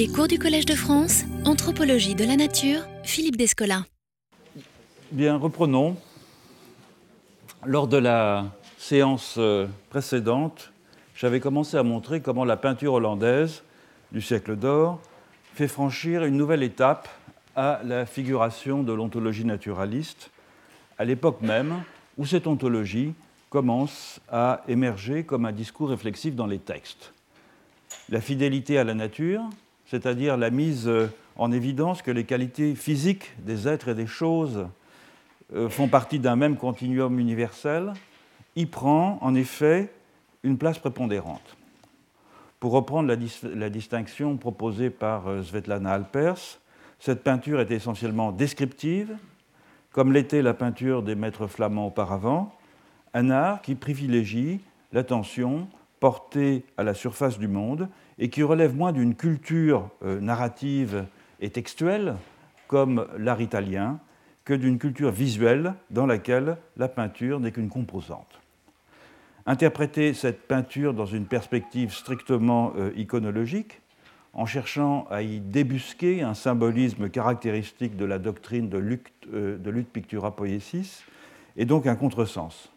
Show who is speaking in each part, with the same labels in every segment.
Speaker 1: Les cours du Collège de France, Anthropologie de la Nature, Philippe Descola.
Speaker 2: Bien, reprenons. Lors de la séance euh, précédente, j'avais commencé à montrer comment la peinture hollandaise du siècle d'or fait franchir une nouvelle étape à la figuration de l'ontologie naturaliste, à l'époque même où cette ontologie commence à émerger comme un discours réflexif dans les textes. La fidélité à la nature, c'est-à-dire la mise en évidence que les qualités physiques des êtres et des choses euh, font partie d'un même continuum universel, y prend en effet une place prépondérante. Pour reprendre la, la distinction proposée par euh, Svetlana Alpers, cette peinture est essentiellement descriptive, comme l'était la peinture des maîtres flamands auparavant, un art qui privilégie l'attention portée à la surface du monde et qui relève moins d'une culture euh, narrative et textuelle, comme l'art italien, que d'une culture visuelle dans laquelle la peinture n'est qu'une composante. Interpréter cette peinture dans une perspective strictement euh, iconologique, en cherchant à y débusquer un symbolisme caractéristique de la doctrine de lutte, euh, de pictura poiesis, est donc un contresens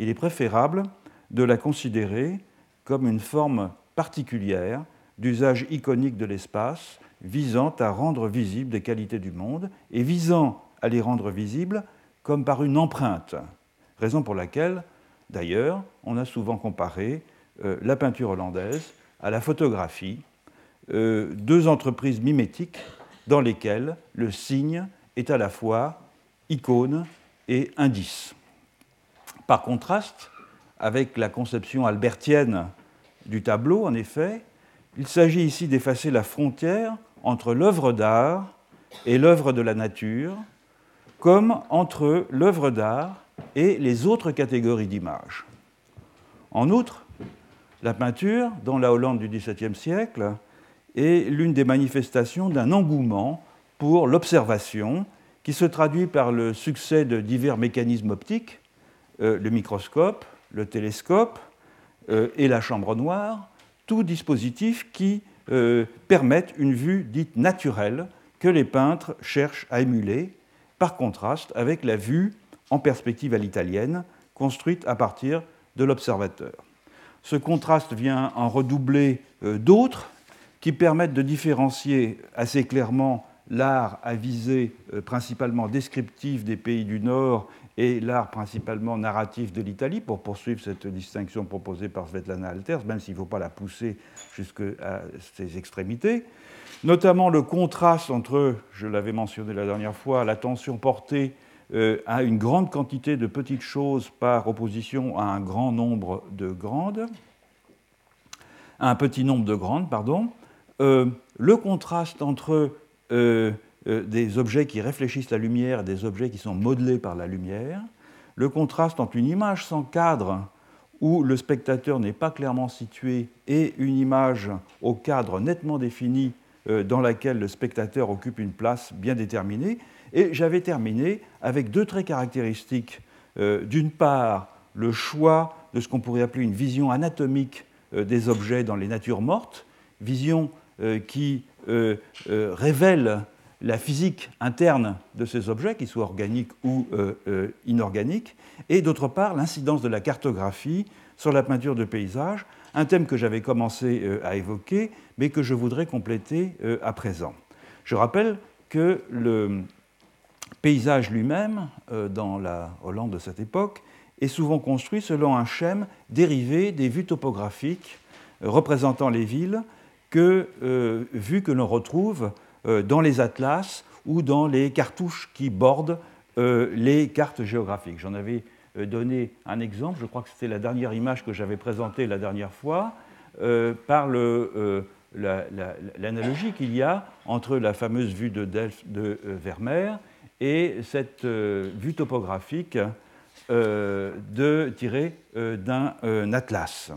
Speaker 2: il est préférable de la considérer comme une forme particulière d'usage iconique de l'espace visant à rendre visibles des qualités du monde et visant à les rendre visibles comme par une empreinte, raison pour laquelle, d'ailleurs, on a souvent comparé euh, la peinture hollandaise à la photographie, euh, deux entreprises mimétiques dans lesquelles le signe est à la fois icône et indice. Par contraste, avec la conception albertienne du tableau, en effet, il s'agit ici d'effacer la frontière entre l'œuvre d'art et l'œuvre de la nature, comme entre l'œuvre d'art et les autres catégories d'images. En outre, la peinture, dans la Hollande du XVIIe siècle, est l'une des manifestations d'un engouement pour l'observation qui se traduit par le succès de divers mécanismes optiques euh, le microscope, le télescope et la chambre noire, tous dispositifs qui euh, permettent une vue dite naturelle que les peintres cherchent à émuler, par contraste avec la vue en perspective à l'italienne, construite à partir de l'observateur. Ce contraste vient en redoubler d'autres qui permettent de différencier assez clairement l'art à visée principalement descriptive des pays du Nord et l'art principalement narratif de l'Italie, pour poursuivre cette distinction proposée par Svetlana Alters, même s'il ne faut pas la pousser jusqu'à ses extrémités. Notamment le contraste entre, je l'avais mentionné la dernière fois, l'attention portée euh, à une grande quantité de petites choses par opposition à un grand nombre de grandes, un petit nombre de grandes, pardon. Euh, le contraste entre euh, euh, des objets qui réfléchissent la lumière des objets qui sont modelés par la lumière, le contraste entre une image sans cadre où le spectateur n'est pas clairement situé et une image au cadre nettement défini euh, dans laquelle le spectateur occupe une place bien déterminée. Et j'avais terminé avec deux traits caractéristiques. Euh, d'une part, le choix de ce qu'on pourrait appeler une vision anatomique des objets dans les natures mortes, vision qui révèle la physique interne de ces objets, qu'ils soient organiques ou euh, euh, inorganiques, et d'autre part l'incidence de la cartographie sur la peinture de paysage, un thème que j'avais commencé euh, à évoquer, mais que je voudrais compléter à présent. Je rappelle que le paysage lui-même, dans la Hollande de cette époque, est souvent construit selon un schème dérivé des vues topographiques représentant les villes, que, vues que l'on retrouve dans les atlas ou dans les cartouches qui bordent euh, les cartes géographiques. J'en avais euh, donné un exemple, je crois que c'était la dernière image que j'avais présentée la dernière fois, par l'analogie qu'il y a entre la fameuse vue de Delft de Vermeer et cette vue topographique de, tirée d'un atlas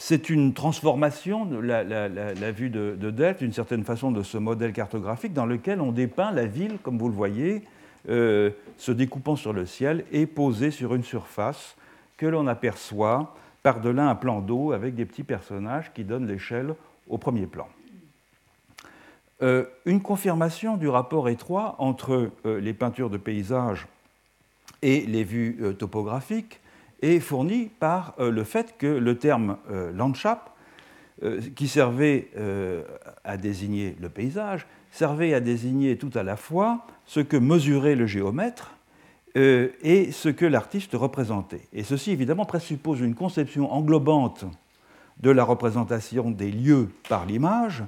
Speaker 2: c'est une transformation, de la, vue de, Delft, d'une certaine façon, de ce modèle cartographique dans lequel on dépeint la ville, comme vous le voyez, euh, se découpant sur le ciel et posée sur une surface que l'on aperçoit par-delà un plan d'eau avec des petits personnages qui donnent l'échelle au premier plan. Euh, une confirmation du rapport étroit entre euh, les peintures de paysage et les vues topographiques est fournie par le fait que le terme Landschaft, qui servait à désigner le paysage, servait à désigner tout à la fois ce que mesurait le géomètre et ce que l'artiste représentait. Et ceci, évidemment, présuppose une conception englobante de la représentation des lieux par l'image,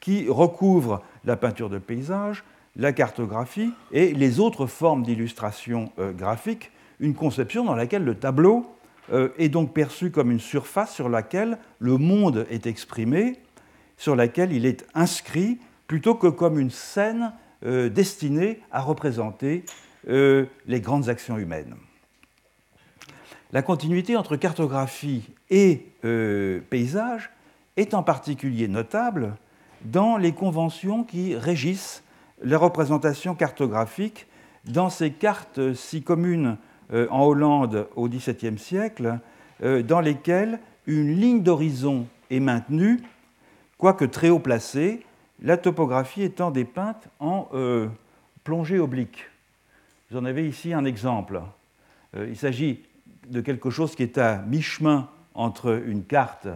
Speaker 2: qui recouvre la peinture de paysage, la cartographie et les autres formes d'illustration euh, graphique, une conception dans laquelle le tableau euh, est donc perçu comme une surface sur laquelle le monde est exprimé, sur laquelle il est inscrit, plutôt que comme une scène euh, destinée à représenter les grandes actions humaines. La continuité entre cartographie et paysage est en particulier notable dans les conventions qui régissent les représentations cartographiques dans ces cartes si communes euh, en Hollande au XVIIe siècle, euh, dans lesquelles une ligne d'horizon est maintenue, quoique très haut placée, la topographie étant dépeinte en euh, plongée oblique. Vous en avez ici un exemple. il s'agit de quelque chose qui est à mi-chemin entre une carte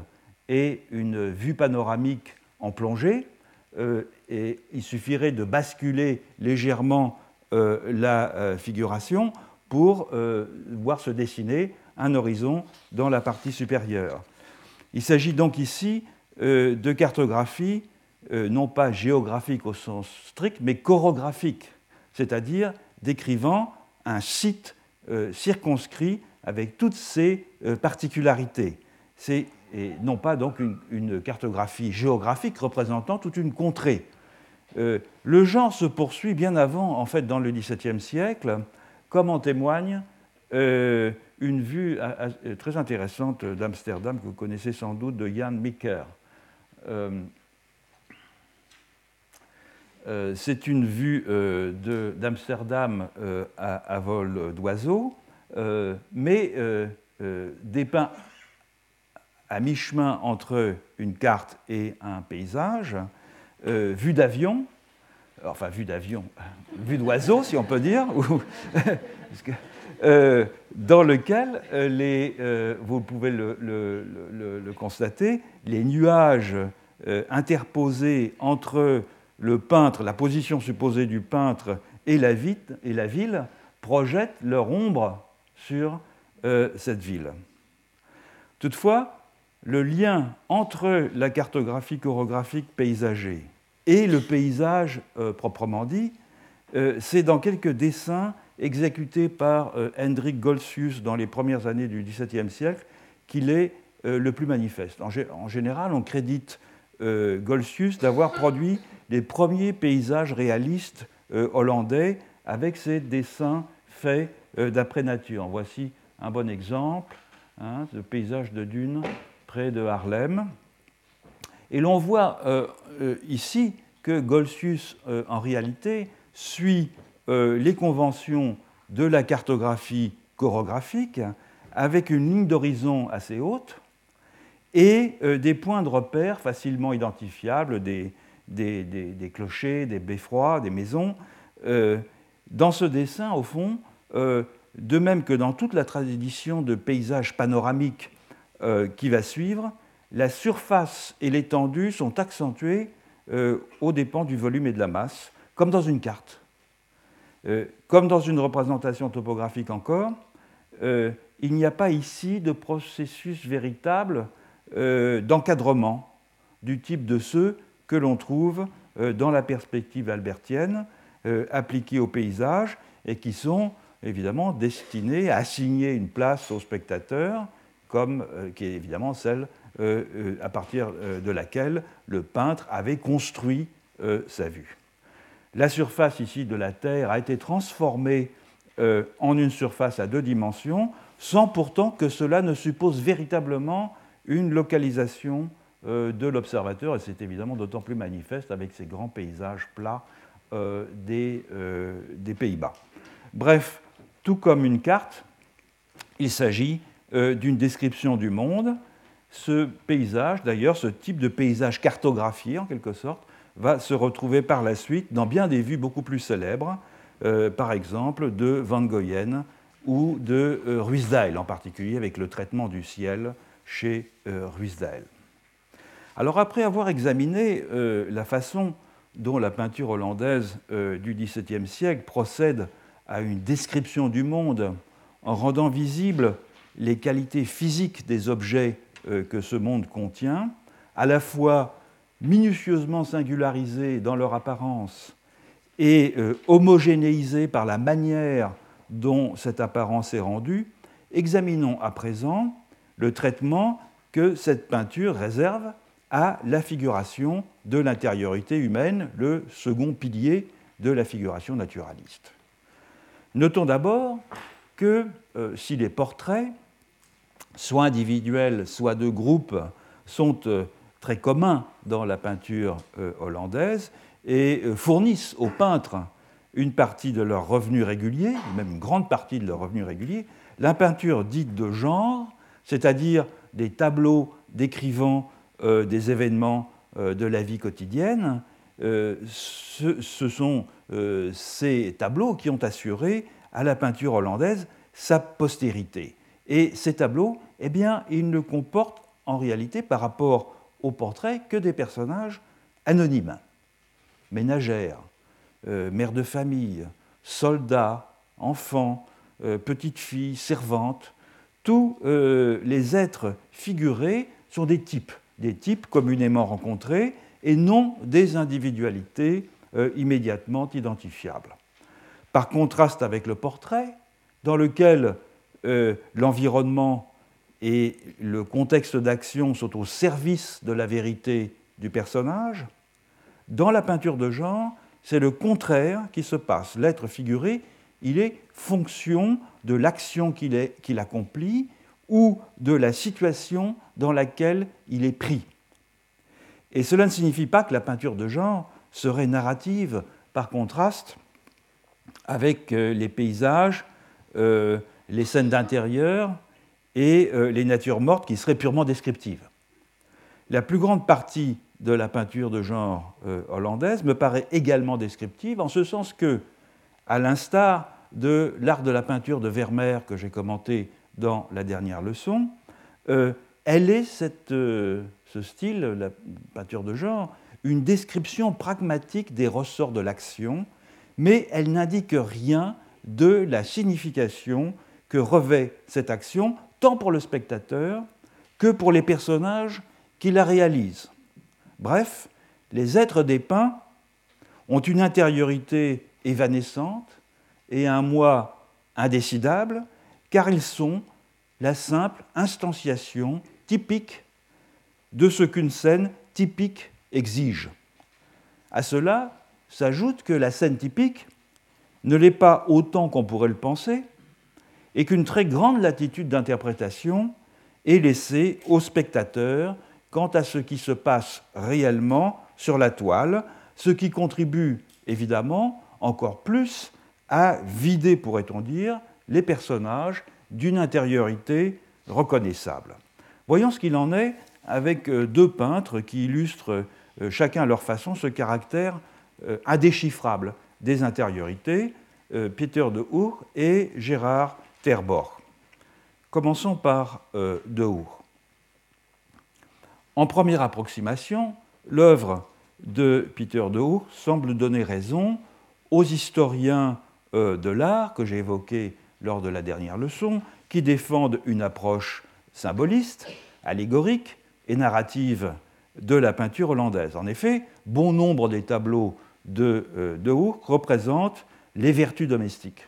Speaker 2: et une vue panoramique en plongée, euh, et il suffirait de basculer légèrement euh, la euh, figuration pour voir se dessiner un horizon dans la partie supérieure. Il s'agit donc ici de cartographie non pas géographique au sens strict, mais chorographique, c'est-à-dire décrivant un site circonscrit avec toutes ses particularités. C'est et non pas donc une, cartographie géographique représentant toute une contrée. Euh, le genre se poursuit bien avant, en fait, dans le XVIIe siècle, comme en témoigne euh, une vue très intéressante d'Amsterdam que vous connaissez sans doute de Jan Mikker. Euh, c'est une vue d'Amsterdam à, vol d'oiseau, mais dépeint à mi-chemin entre une carte et un paysage, euh, vue d'avion, enfin vue d'avion, vue d'oiseau si on peut dire, euh, dans lequel euh, les, vous pouvez le, constater, les nuages interposés entre le peintre, la position supposée du peintre et la, et la ville projettent leur ombre sur cette ville. Toutefois, le lien entre la cartographie chorographique paysager et le paysage euh, proprement dit, euh, c'est dans quelques dessins exécutés par euh, Hendrik Goltzius dans les premières années du XVIIe siècle qu'il est le plus manifeste. En, général, on crédite Goltzius d'avoir produit les premiers paysages réalistes hollandais avec ces dessins faits d'après nature. Voici un bon exemple, hein, ce paysage de dunes près de Harlem. Et l'on voit euh, euh, ici que Golsius, euh, en réalité, suit les conventions de la cartographie chorographique avec une ligne d'horizon assez haute et des points de repère facilement identifiables, des, clochers, des beffrois, des maisons. dans ce dessin, au fond, de même que dans toute la tradition de paysages panoramiques euh, qui va suivre, la surface et l'étendue sont accentuées euh, aux dépens du volume et de la masse, comme dans une carte. Euh, comme dans une représentation topographique encore, il n'y a pas ici de processus véritable d'encadrement du type de ceux que l'on trouve dans la perspective albertienne appliquée au paysage et qui sont évidemment destinés à assigner une place au spectateur comme, euh, qui est évidemment celle euh, euh, à partir de laquelle le peintre avait construit sa vue. La surface ici de la Terre a été transformée en une surface à deux dimensions, sans pourtant que cela ne suppose véritablement une localisation de l'observateur, et c'est évidemment d'autant plus manifeste avec ces grands paysages plats des, des Pays-Bas. Bref, tout comme une carte, il s'agit d'une description du monde. Ce paysage, d'ailleurs, ce type de paysage cartographié, en quelque sorte, va se retrouver par la suite dans bien des vues beaucoup plus célèbres, par exemple de Van Goyen ou de Ruisdael, en particulier avec le traitement du ciel chez Ruisdael. Alors après avoir examiné la façon dont la peinture hollandaise euh, du XVIIe siècle procède à une description du monde en rendant visibles les qualités physiques des objets euh, que ce monde contient, à la fois minutieusement singularisés dans leur apparence et euh, homogénéisés par la manière dont cette apparence est rendue, examinons à présent le traitement que cette peinture réserve à la figuration de l'intériorité humaine, le second pilier de la figuration naturaliste. Notons d'abord que euh, si les portraits, soit individuels, soit de groupe, sont euh, très communs dans la peinture euh, hollandaise et fournissent aux peintres une partie de leurs revenus réguliers, même une grande partie de leurs revenus réguliers, la peinture dite de genre, c'est-à-dire des tableaux décrivant euh, des événements euh, de la vie quotidienne, euh, ce, sont ces tableaux qui ont assuré à la peinture hollandaise sa postérité. Et ces tableaux, eh bien, ils ne comportent en réalité par rapport aux portraits que des personnages anonymes, ménagères, mères de famille, soldats, enfants, petites filles, servantes. Tous les êtres figurés sont des types des types communément rencontrés et non des individualités euh, immédiatement identifiables. Par contraste avec le portrait, dans lequel euh, l'environnement et le contexte d'action sont au service de la vérité du personnage, dans la peinture de genre, c'est le contraire qui se passe. L'être figuré, il est fonction de l'action qu'il accomplit ou de la situation dans laquelle il est pris. Et cela ne signifie pas que la peinture de genre serait narrative par contraste avec euh, les paysages, euh, les scènes d'intérieur et euh, les natures mortes qui seraient purement descriptives. La plus grande partie de la peinture de genre hollandaise me paraît également descriptive, en ce sens que, à l'instar de l'art de la peinture de Vermeer que j'ai commenté dans la dernière leçon, euh, elle est, euh, ce style, la peinture de genre, une description pragmatique des ressorts de l'action, mais elle n'indique rien de la signification que revêt cette action, tant pour le spectateur que pour les personnages qui la réalisent. Bref, les êtres dépeints ont une intériorité évanescente et un moi indécidable car ils sont la simple instanciation typique de ce qu'une scène typique exige. À cela s'ajoute que la scène typique ne l'est pas autant qu'on pourrait le penser, et qu'une très grande latitude d'interprétation est laissée au spectateur quant à ce qui se passe réellement sur la toile, ce qui contribue évidemment encore plus à vider, pourrait-on dire, les personnages d'une intériorité reconnaissable. Voyons ce qu'il en est avec euh, deux peintres qui illustrent euh, chacun à leur façon ce caractère euh, indéchiffrable des intériorités, Peter de Hour et Gérard Terborg. Commençons par de Hour. En première approximation, l'œuvre de Peter de Hour semble donner raison aux historiens de l'art que j'ai évoqués lors de la dernière leçon, qui défendent une approche symboliste, allégorique et narrative de la peinture hollandaise. En effet, bon nombre des tableaux de euh, De Hoek représentent les vertus domestiques,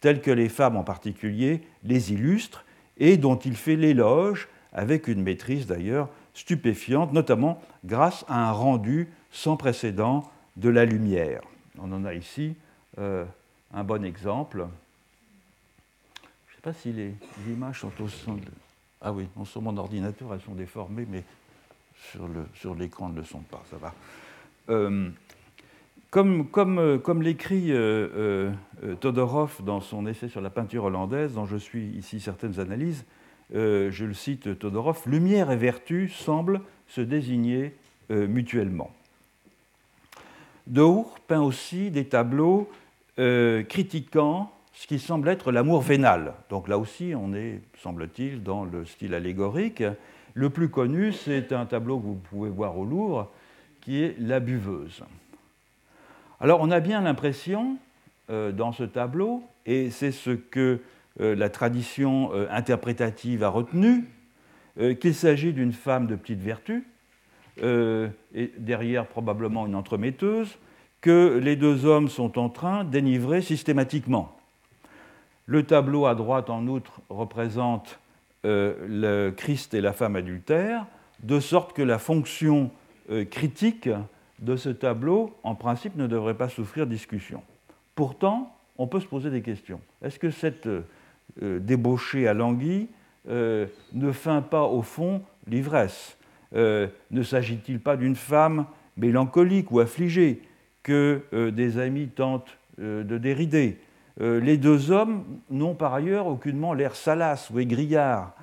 Speaker 2: telles que les femmes en particulier les illustrent et dont il fait l'éloge avec une maîtrise d'ailleurs stupéfiante, notamment grâce à un rendu sans précédent de la lumière. On en a ici euh, un bon exemple pas si les, images sont au centre. Ah oui, sur mon ordinateur, elles sont déformées, mais sur l'écran, elles ne le sont pas, ça va. Euh, euh, comme l'écrit euh, Todorov dans son essai sur la peinture hollandaise, dont je suis ici certaines analyses, je le cite Todorov, lumière et vertu semblent se désigner mutuellement. Deur peint aussi des tableaux critiquant ce qui semble être l'amour vénal. Donc là aussi, on est, semble-t-il, dans le style allégorique. Le plus connu, c'est un tableau que vous pouvez voir au Louvre, qui est La buveuse. Alors on a bien l'impression, euh, dans ce tableau, et c'est ce que euh, la tradition euh, interprétative a retenu, qu'il s'agit d'une femme de petite vertu, et derrière probablement une entremetteuse, que les deux hommes sont en train d'énivrer systématiquement. Le tableau à droite, en outre, représente le Christ et la femme adultère, de sorte que la fonction critique de ce tableau, en principe, ne devrait pas souffrir discussion. Pourtant, on peut se poser des questions. Est-ce que cette euh, débauchée à languille ne feint pas, au fond, l'ivresse? Ne s'agit-il pas d'une femme mélancolique ou affligée que des amis tentent de dérider? Euh, les deux hommes n'ont par ailleurs aucunement l'air salace ou.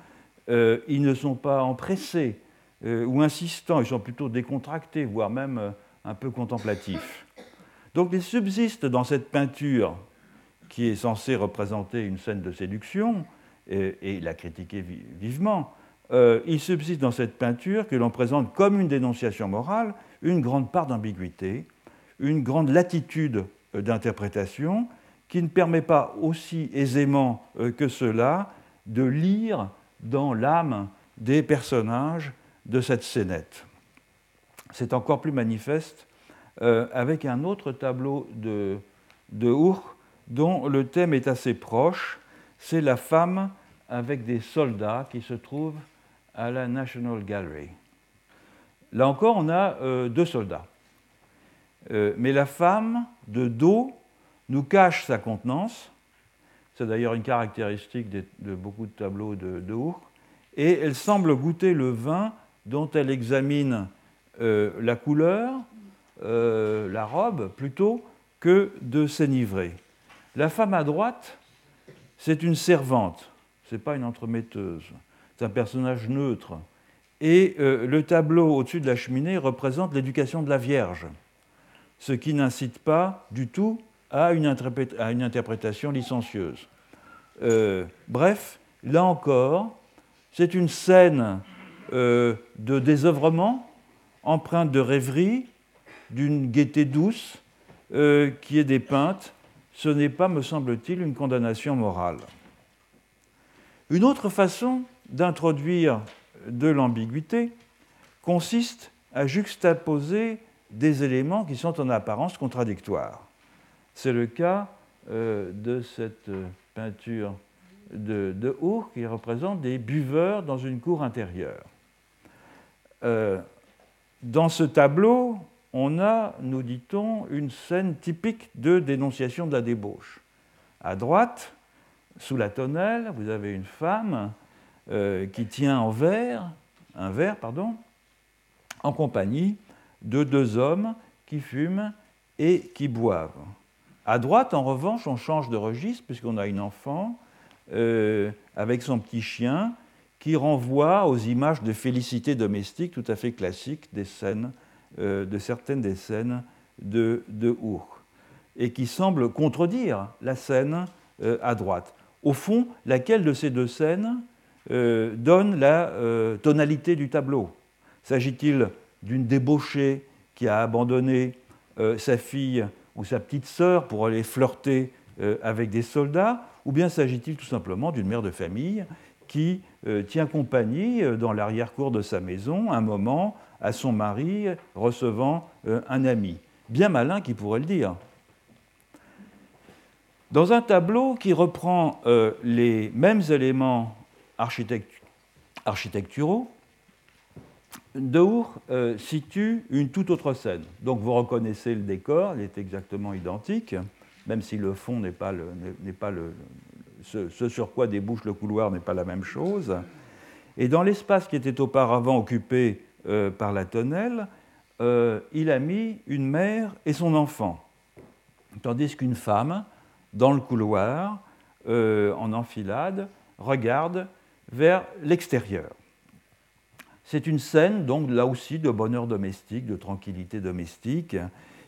Speaker 2: Euh, ils ne sont pas empressés euh, ou insistants, ils sont plutôt décontractés, voire même un peu contemplatifs. Donc il subsiste dans cette peinture, qui est censée représenter une scène de séduction, et, la critiquer vivement, il subsiste dans cette peinture que l'on présente comme une dénonciation morale une grande part d'ambiguïté, une grande latitude d'interprétation, qui ne permet pas aussi aisément euh, que cela de lire dans l'âme des personnages de cette scénette. C'est encore plus manifeste euh, avec un autre tableau de, de dont le thème est assez proche, c'est la femme avec des soldats qui se trouvent à la National Gallery. Là encore, on a euh, deux soldats. mais la femme, de dos, nous cache sa contenance. C'est d'ailleurs une caractéristique de, beaucoup de tableaux de, de Et elle semble goûter le vin dont elle examine euh, la couleur, euh, la robe, plutôt que de s'enivrer. La femme à droite, c'est une servante, ce n'est pas une entremetteuse, c'est un personnage neutre. Et euh, le tableau au-dessus de la cheminée représente l'éducation de la Vierge, ce qui n'incite pas du tout à une, interprétation licencieuse. Bref, là encore, c'est une scène de désœuvrement, empreinte de rêverie, d'une gaieté douce, euh, qui est dépeinte. Ce n'est pas, me semble-t-il, une condamnation morale. Une autre façon d'introduire de l'ambiguïté consiste à juxtaposer des éléments qui sont en apparence contradictoires. C'est le cas euh, de cette peinture de, de qui représente des buveurs dans une cour intérieure. Euh, dans ce tableau, on a, nous dit-on, une scène typique de dénonciation de la débauche. À droite, sous la tonnelle, vous avez une femme euh, qui tient en verre, un verre, pardon, en compagnie de deux hommes qui fument et qui boivent. À droite, en revanche, on change de registre puisqu'on a une enfant euh, avec son petit chien qui renvoie aux images de félicité domestique tout à fait classiques des scènes, euh, de certaines des scènes de, de et qui semble contredire la scène euh, à droite. Au fond, laquelle de ces deux scènes donne la tonalité du tableau? S'agit-il d'une débauchée qui a abandonné sa fille ou sa petite sœur pour aller flirter euh, avec des soldats, ou bien s'agit-il tout simplement d'une mère de famille qui euh, tient compagnie euh, dans l'arrière-cour de sa maison un moment à son mari recevant un ami Bien malin qui pourrait le dire. Dans un tableau qui reprend les mêmes éléments architecturaux, Deur euh, situe une toute autre scène. Donc vous reconnaissez le décor, il est exactement identique, même si le fond n'est pas, pas le, ce, sur quoi débouche le couloir n'est pas la même chose. Et dans l'espace qui était auparavant occupé euh, par la tonnelle, euh, il a mis une mère et son enfant, tandis qu'une femme, dans le couloir, en enfilade, regarde vers l'extérieur. C'est une scène, donc là aussi, de bonheur domestique, de tranquillité domestique,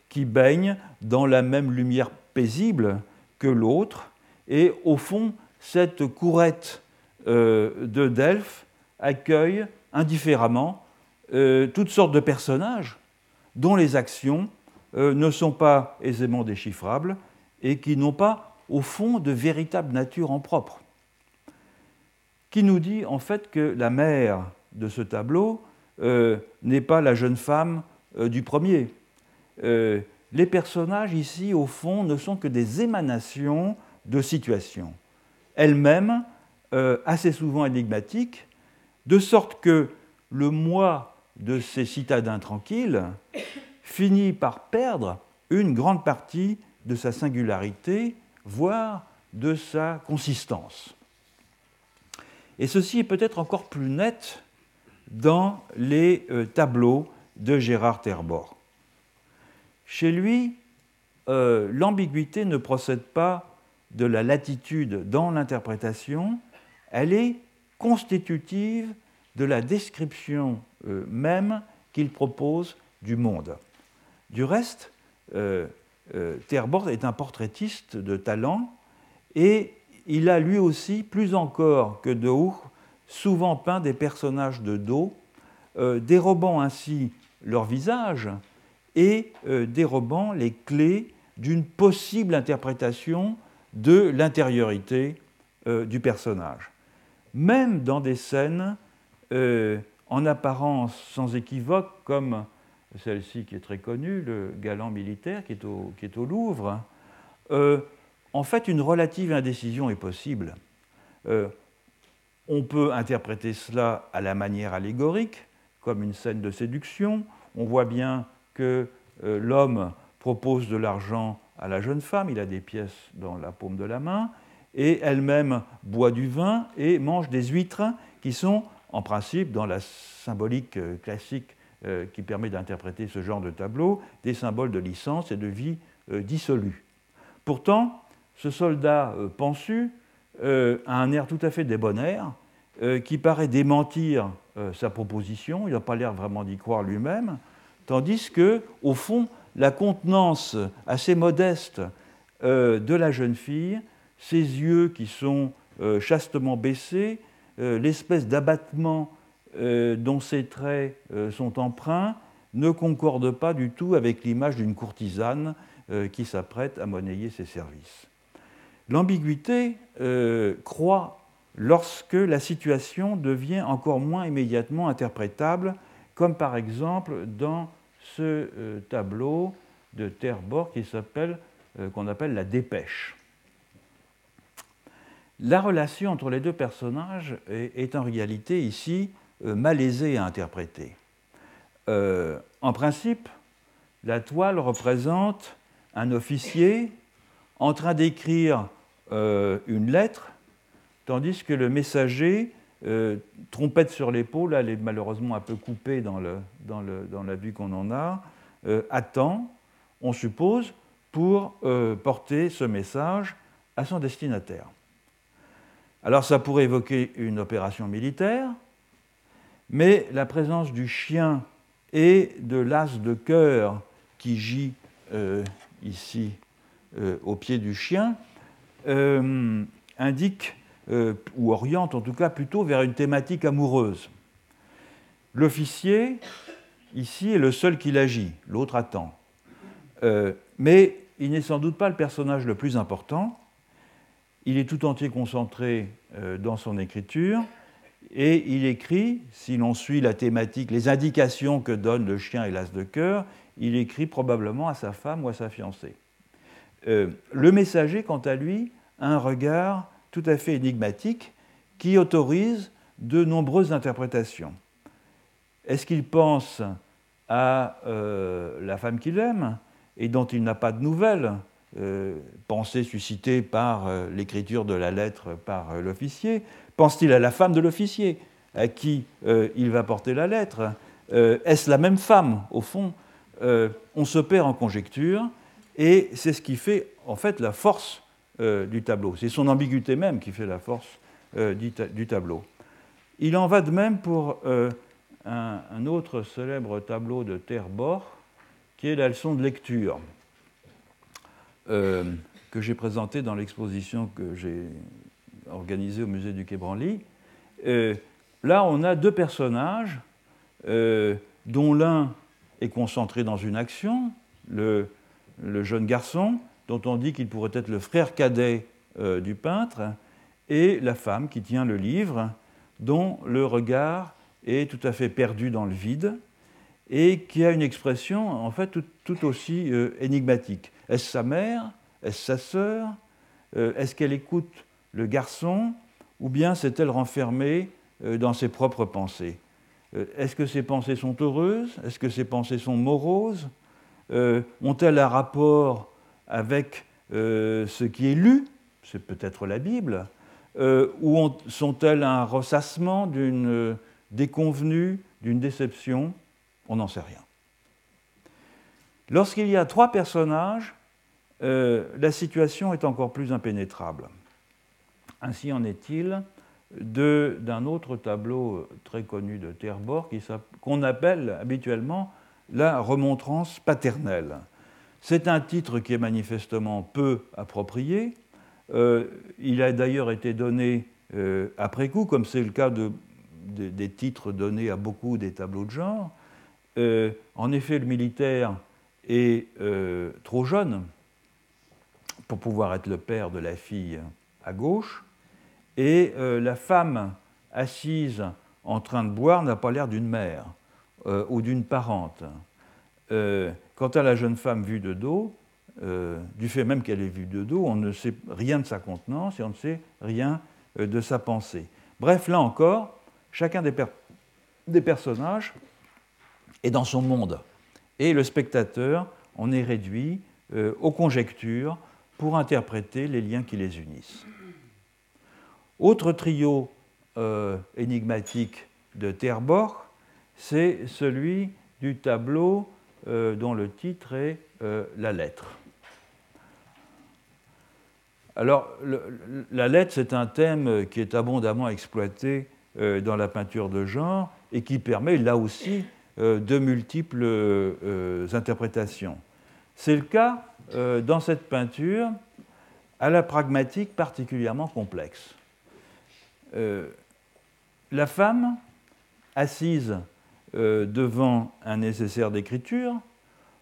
Speaker 2: qui baigne dans la même lumière paisible que l'autre. Et au fond, cette courette euh, de Delphes accueille indifféremment euh, toutes sortes de personnages dont les actions euh, ne sont pas aisément déchiffrables et qui n'ont pas, au fond, de véritable nature en propre. Qui nous dit en fait que la mère de ce tableau n'est pas la jeune femme du premier, les personnages ici, au fond, ne sont que des émanations de situations, elles-mêmes euh, assez souvent énigmatiques, de sorte que le moi de ces citadins tranquilles finit par perdre une grande partie de sa singularité, voire de sa consistance. Et ceci est peut-être encore plus net dans les euh, tableaux de Gérard Terborg. Chez lui, euh, l'ambiguïté ne procède pas de la latitude dans l'interprétation, elle est constitutive de la description euh, même qu'il propose du monde. Du reste, euh, euh est un portraitiste de talent et il a lui aussi, plus encore que De souvent peint des personnages de dos, dérobant ainsi leur visage et euh, dérobant les clés d'une possible interprétation de l'intériorité euh, du personnage. Même dans des scènes euh, en apparence sans équivoque, comme celle-ci qui est très connue, le galant militaire qui est au, qui est au Louvre, en fait, une relative indécision est possible. on peut interpréter cela à la manière allégorique, comme une scène de séduction. On voit bien que euh, l'homme propose de l'argent à la jeune femme, il a des pièces dans la paume de la main, et elle-même boit du vin et mange des huîtres qui sont, en principe, dans la symbolique euh, classique euh, qui permet d'interpréter ce genre de tableau, des symboles de licence et de vie dissolue. Pourtant, ce soldat pensu a un air tout à fait débonnaire, qui paraît démentir sa proposition, il n'a pas l'air vraiment d'y croire lui-même, Tandis que, au fond, la contenance assez modeste euh, de la jeune fille, ses yeux qui sont euh, chastement baissés, euh, l'espèce d'abattement dont ses traits sont empreints, ne concorde pas du tout avec l'image d'une courtisane qui s'apprête à monnayer ses services. L'ambiguïté croît lorsque la situation devient encore moins immédiatement interprétable, comme par exemple dans ce euh, tableau de s'appelle, euh, qu'on appelle la dépêche. La relation entre les deux personnages est, en réalité ici euh, malaisée à interpréter. en principe, la toile représente un officier en train d'écrire une lettre, tandis que le messager euh, trompette sur l'épaule, elle est malheureusement un peu coupée dans, la vue qu'on en a, euh, attend, on suppose, pour euh, porter ce message à son destinataire. Alors ça pourrait évoquer une opération militaire, mais la présence du chien et de l'as de cœur qui gît ici au pied du chien indique euh, ou oriente en tout cas plutôt vers une thématique amoureuse. L'officier, ici, est le seul qui l'agit, l'autre attend. Euh, mais il n'est sans doute pas le personnage le plus important. Il est tout entier concentré euh, dans son écriture et il écrit, si l'on suit la thématique, les indications que donne le chien et l'as de cœur, il écrit probablement à sa femme ou à sa fiancée. le messager, quant à lui, a un regard tout à fait énigmatique qui autorise de nombreuses interprétations. Est-ce qu'il pense à euh, la femme qu'il aime et dont il n'a pas de nouvelles, euh, pensée suscitée par euh, l'écriture de la lettre par l'officier? Pense-t-il à la femme de l'officier à qui il va porter la lettre? Est-ce la même femme Au fond, on se perd en conjecture et c'est ce qui fait en fait la force du tableau. C'est son ambiguïté même qui fait la force euh, du, tableau. Il en va de même pour un, autre célèbre tableau de Terborg, qui est la leçon de lecture, que j'ai présentée dans l'exposition que j'ai organisée au musée du Quai Branly. là, on a deux personnages, dont l'un est concentré dans une action, le, jeune garçon, dont on dit qu'il pourrait être le frère cadet euh, du peintre, et la femme qui tient le livre, dont le regard est tout à fait perdu dans le vide, et qui a une expression en fait tout, aussi euh, énigmatique. Est-ce sa mère? Est-ce sa sœur? Euh, Est-ce qu'elle écoute le garçon? Ou bien s'est-elle renfermée dans ses propres pensées? Est-ce que ces pensées sont heureuses? Est-ce que ces pensées sont moroses? Ont-elles un rapport avec euh, ce qui est lu C'est peut-être la Bible. ou sont-elles un ressassement d'une déconvenue, d'une déception? On n'en sait rien. Lorsqu'il y a trois personnages, la situation est encore plus impénétrable. Ainsi en est-il d'un autre tableau très connu de Terborg qu'on appelle habituellement la remontrance paternelle. C'est un titre qui est manifestement peu approprié. Euh, il a d'ailleurs été donné euh, après coup, comme c'est le cas de, des titres donnés à beaucoup des tableaux de genre. Euh, en effet, le militaire est trop jeune pour pouvoir être le père de la fille à gauche. Et la femme assise en train de boire n'a pas l'air d'une mère ou d'une parente. Euh, quant à la jeune femme vue de dos, du fait même qu'elle est vue de dos, on ne sait rien de sa contenance et on ne sait rien de sa pensée. Bref, là encore, chacun des, personnages est dans son monde. Et le spectateur en est réduit aux conjectures pour interpréter les liens qui les unissent. Autre trio euh, énigmatique de Terborg, c'est celui du tableau euh, dont le titre est euh, La lettre. Alors, la lettre, c'est un thème qui est abondamment exploité dans la peinture de genre et qui permet là aussi de multiples interprétations. C'est le cas dans cette peinture à la pragmatique particulièrement complexe. Euh, la femme, assise euh, devant un nécessaire d'écriture,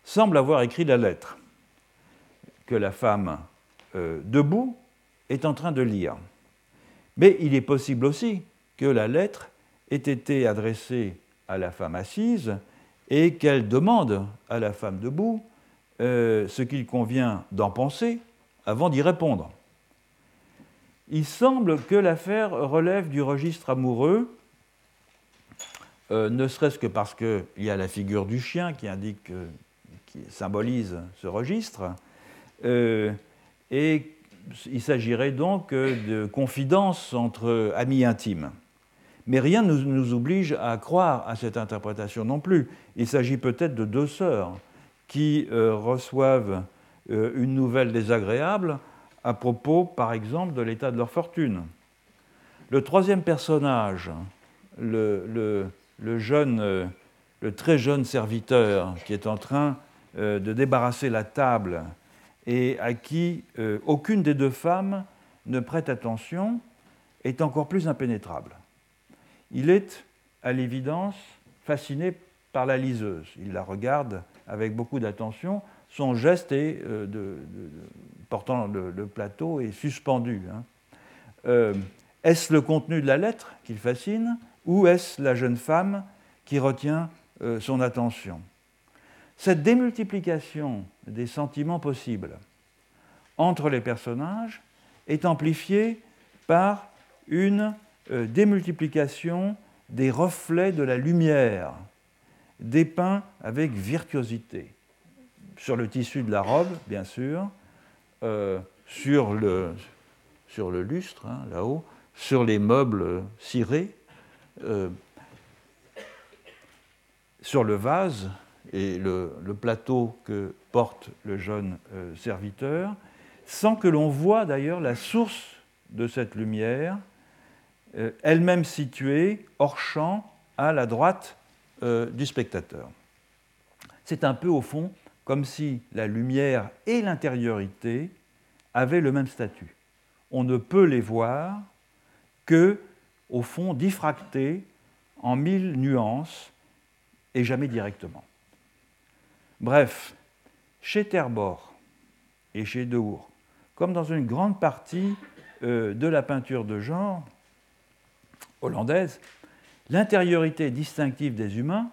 Speaker 2: semble avoir écrit la lettre que la femme, euh, debout, est en train de lire. Mais il est possible aussi que la lettre ait été adressée à la femme assise et qu'elle demande à la femme debout ce qu'il convient d'en penser avant d'y répondre il semble que l'affaire relève du registre amoureux, euh, ne serait-ce que parce qu'il y a la figure du chien qui indique, symbolise ce registre, euh, et il s'agirait donc de confidence entre amis intimes. Mais rien ne nous oblige à croire à cette interprétation non plus. Il s'agit peut-être de deux sœurs qui euh, reçoivent une nouvelle désagréable à propos, par exemple, de l'état de leur fortune. Le troisième personnage, le, jeune, le très jeune serviteur qui est en train euh, de débarrasser la table et à qui euh, aucune des deux femmes ne prête attention, est encore plus impénétrable. Il est, à l'évidence, fasciné par la liseuse. Il la regarde avec beaucoup d'attention. Son geste est euh, de, portant le, plateau est suspendu. Hein. Euh, est-ce le contenu de la lettre qui le fascine? Ou est-ce la jeune femme qui retient euh, son attention? Cette démultiplication des sentiments possibles entre les personnages est amplifiée par une euh, démultiplication des reflets de la lumière, dépeints avec virtuosité, sur le tissu de la robe, bien sûr, euh, sur, le, sur le lustre, hein, là-haut, sur les meubles cirés, euh, sur le vase et le, plateau que porte le jeune euh, serviteur, sans que l'on voie d'ailleurs la source de cette lumière, elle-même située hors champ à la droite du spectateur. C'est un peu au fond comme si la lumière et l'intériorité avaient le même statut. On ne peut les voir que, au fond, diffractés en mille nuances et jamais directement. Bref, chez Terbor et chez Deur, comme dans une grande partie euh, de la peinture de genre hollandaise, l'intériorité distinctive des humains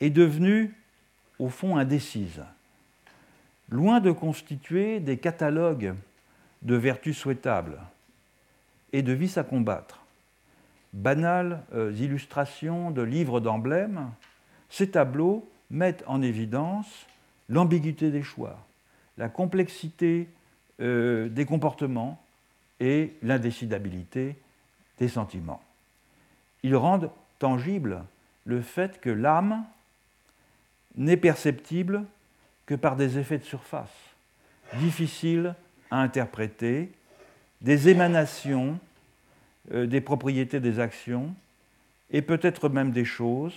Speaker 2: est devenue au fond indécise. Loin de constituer des catalogues de vertus souhaitables et de vices à combattre, banales euh, illustrations de livres d'emblèmes, ces tableaux mettent en évidence l'ambiguïté des choix, la complexité euh, des comportements et l'indécidabilité des sentiments. Ils rendent tangible le fait que l'âme n'est perceptible que par des effets de surface, difficiles à interpréter, des émanations des propriétés des actions et peut-être même des choses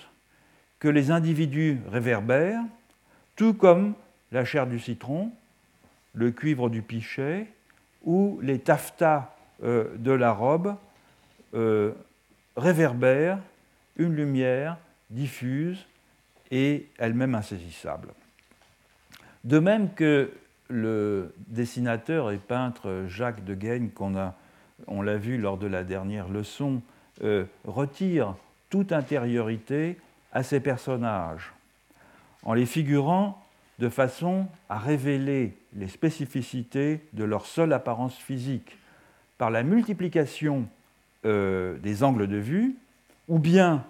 Speaker 2: que les individus réverbèrent, tout comme la chair du citron, le cuivre du pichet ou les taffetas euh, de la robe euh, réverbèrent une lumière diffuse et elle-même insaisissable. De même que le dessinateur et peintre Jacques de Gaigne, qu'on a, on l'a vu lors de la dernière leçon, euh, retire toute intériorité à ses personnages, en les figurant de façon à révéler les spécificités de leur seule apparence physique par la multiplication euh, des angles de vue, ou bien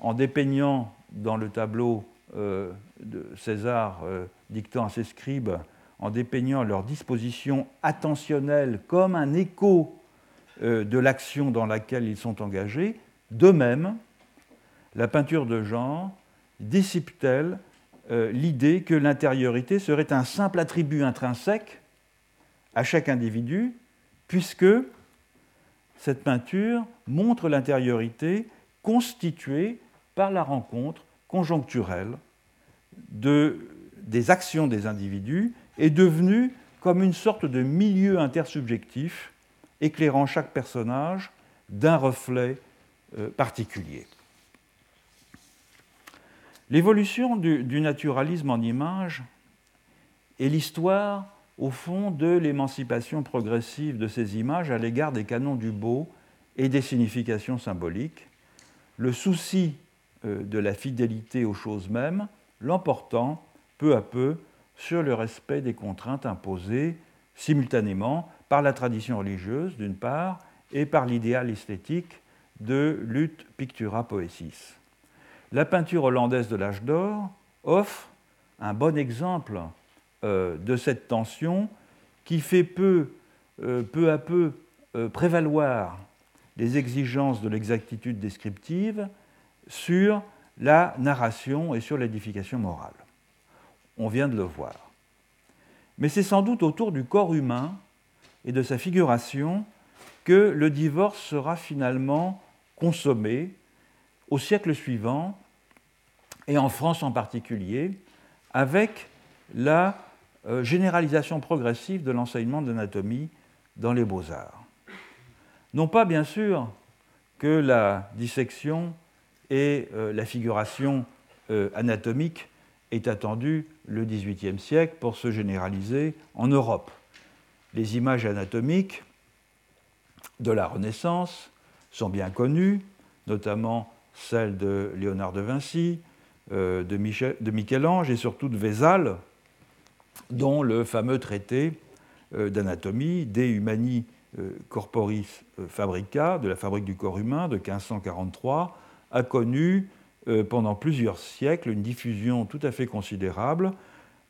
Speaker 2: en dépeignant dans le tableau euh, de César dictant à ses scribes, en dépeignant leur disposition attentionnelle comme un écho de l'action dans laquelle ils sont engagés, de même, la peinture de genre dissipe-t-elle l'idée que l'intériorité serait un simple attribut intrinsèque à chaque individu, puisque cette peinture montre l'intériorité constituée par la rencontre conjoncturelle de, des actions des individus est devenue comme une sorte de milieu intersubjectif éclairant chaque personnage d'un reflet euh, particulier. L'évolution du, naturalisme en image est l'histoire, au fond, de l'émancipation progressive de ces images à l'égard des canons du beau et des significations symboliques. Le souci euh, de la fidélité aux choses mêmes, l'emportant peu à peu sur le respect des contraintes imposées simultanément par la tradition religieuse d'une part et par l'idéal esthétique de lutte pictura poesis. La peinture hollandaise de l'âge d'or offre un bon exemple euh, de cette tension qui fait peu, euh, peu à peu prévaloir les exigences de l'exactitude descriptive sur la narration et sur l'édification morale. On vient de le voir. Mais c'est sans doute autour du corps humain et de sa figuration que le divorce sera finalement consommé au siècle suivant, et en France en particulier, avec la euh, généralisation progressive de l'enseignement de l'anatomie dans les beaux-arts. Non pas bien sûr que la dissection et euh, la figuration euh, anatomique est attendue le XVIIIe siècle pour se généraliser en Europe. Les images anatomiques de la Renaissance sont bien connues, notamment celles de Léonard de Vinci, euh, de, Michel-Ange et surtout de Vézal, dont le fameux traité d'anatomie De Humani Corporis Fabrica, de la fabrique du corps humain de 1543, a connu euh, pendant plusieurs siècles une diffusion tout à fait considérable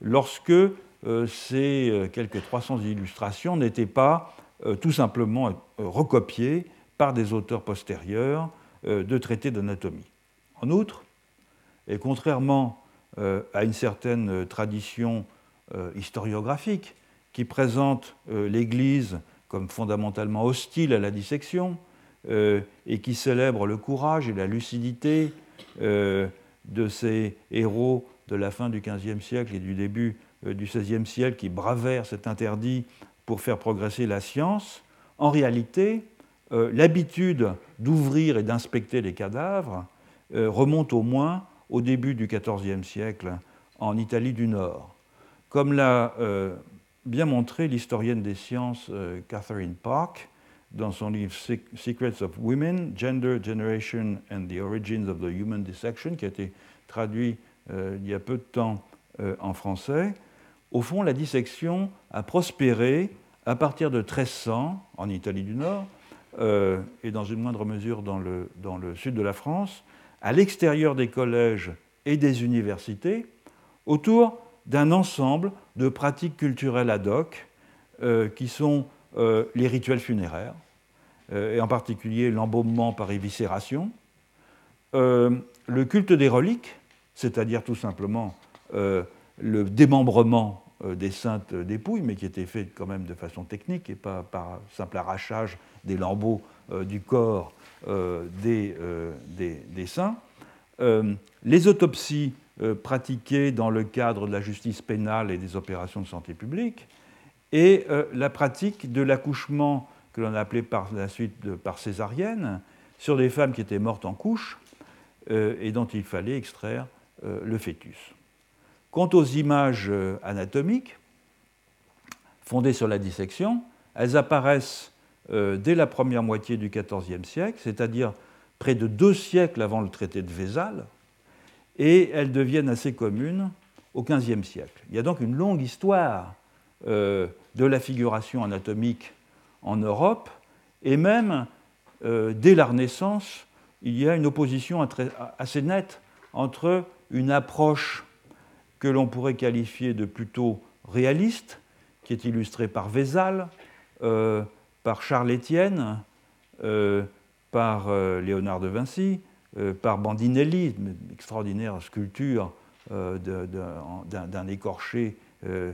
Speaker 2: lorsque euh, ces euh, quelques 300 illustrations n'étaient pas tout simplement recopiées par des auteurs postérieurs de traités d'anatomie. En outre, et contrairement à une certaine tradition historiographique qui présente l'Église comme fondamentalement hostile à la dissection, et qui célèbre le courage et la lucidité de ces héros de la fin du XVe siècle et du début du XVIe siècle qui bravèrent cet interdit pour faire progresser la science, en réalité, l'habitude d'ouvrir et d'inspecter les cadavres remonte au moins au début du XIVe siècle en Italie du Nord. Comme l'a euh, bien montré l'historienne des sciences euh, Catherine Park dans son livre Secrets of Women, Gender, Generation and the Origins of the Human Dissection, qui a été traduit euh, il y a peu de temps en français, au fond, la dissection a prospéré à partir de 1300 en Italie du Nord et dans une moindre mesure dans le, dans le sud de la France, à l'extérieur des collèges et des universités, autour d'un ensemble de pratiques culturelles ad hoc euh, qui sont euh, les rituels funéraires, euh, et en particulier l'embaumement par éviscération, le culte des reliques, c'est-à-dire tout simplement le démembrement des saintes dépouilles, mais qui était fait quand même de façon technique et pas par simple arrachage des lambeaux du corps des, des, des, saints. les autopsies euh, pratiquée dans le cadre de la justice pénale et des opérations de santé publique, et euh, la pratique de l'accouchement que l'on a appelé par la suite par césarienne sur des femmes qui étaient mortes en couche euh, et dont il fallait extraire le fœtus. Quant aux images anatomiques, fondées sur la dissection, elles apparaissent dès la première moitié du XIVe siècle, c'est-à-dire près de deux siècles avant le traité de Vézal, et elles deviennent assez communes au XVe siècle. Il y a donc une longue histoire euh, de la figuration anatomique en Europe, et même euh, dès la Renaissance, il y a une opposition assez nette entre une approche que l'on pourrait qualifier de plutôt réaliste, qui est illustrée par Vézal, euh, par Charles Étienne, par Léonard de Vinci, euh, par Bandinelli, une extraordinaire sculpture euh, d'un écorché euh,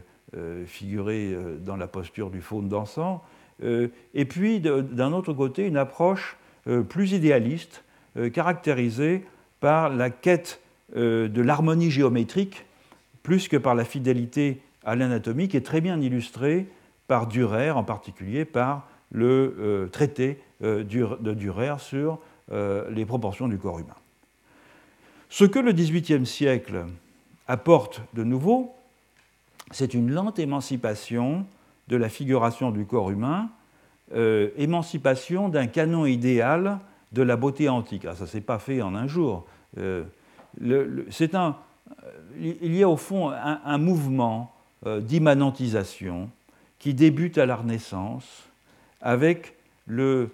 Speaker 2: figuré dans la posture du faune dansant, et puis d'un autre côté une approche plus idéaliste, caractérisée par la quête de l'harmonie géométrique plus que par la fidélité à l'anatomie, qui est très bien illustrée par Dürer, en particulier par le traité de Dürer sur euh, les proportions du corps humain. Ce que le XVIIIe siècle apporte de nouveau, c'est une lente émancipation de la figuration du corps humain, euh, émancipation d'un canon idéal de la beauté antique. ça ne s'est pas fait en un jour. Euh, un, il y a au fond un, mouvement d'immanentisation qui débute à la Renaissance avec le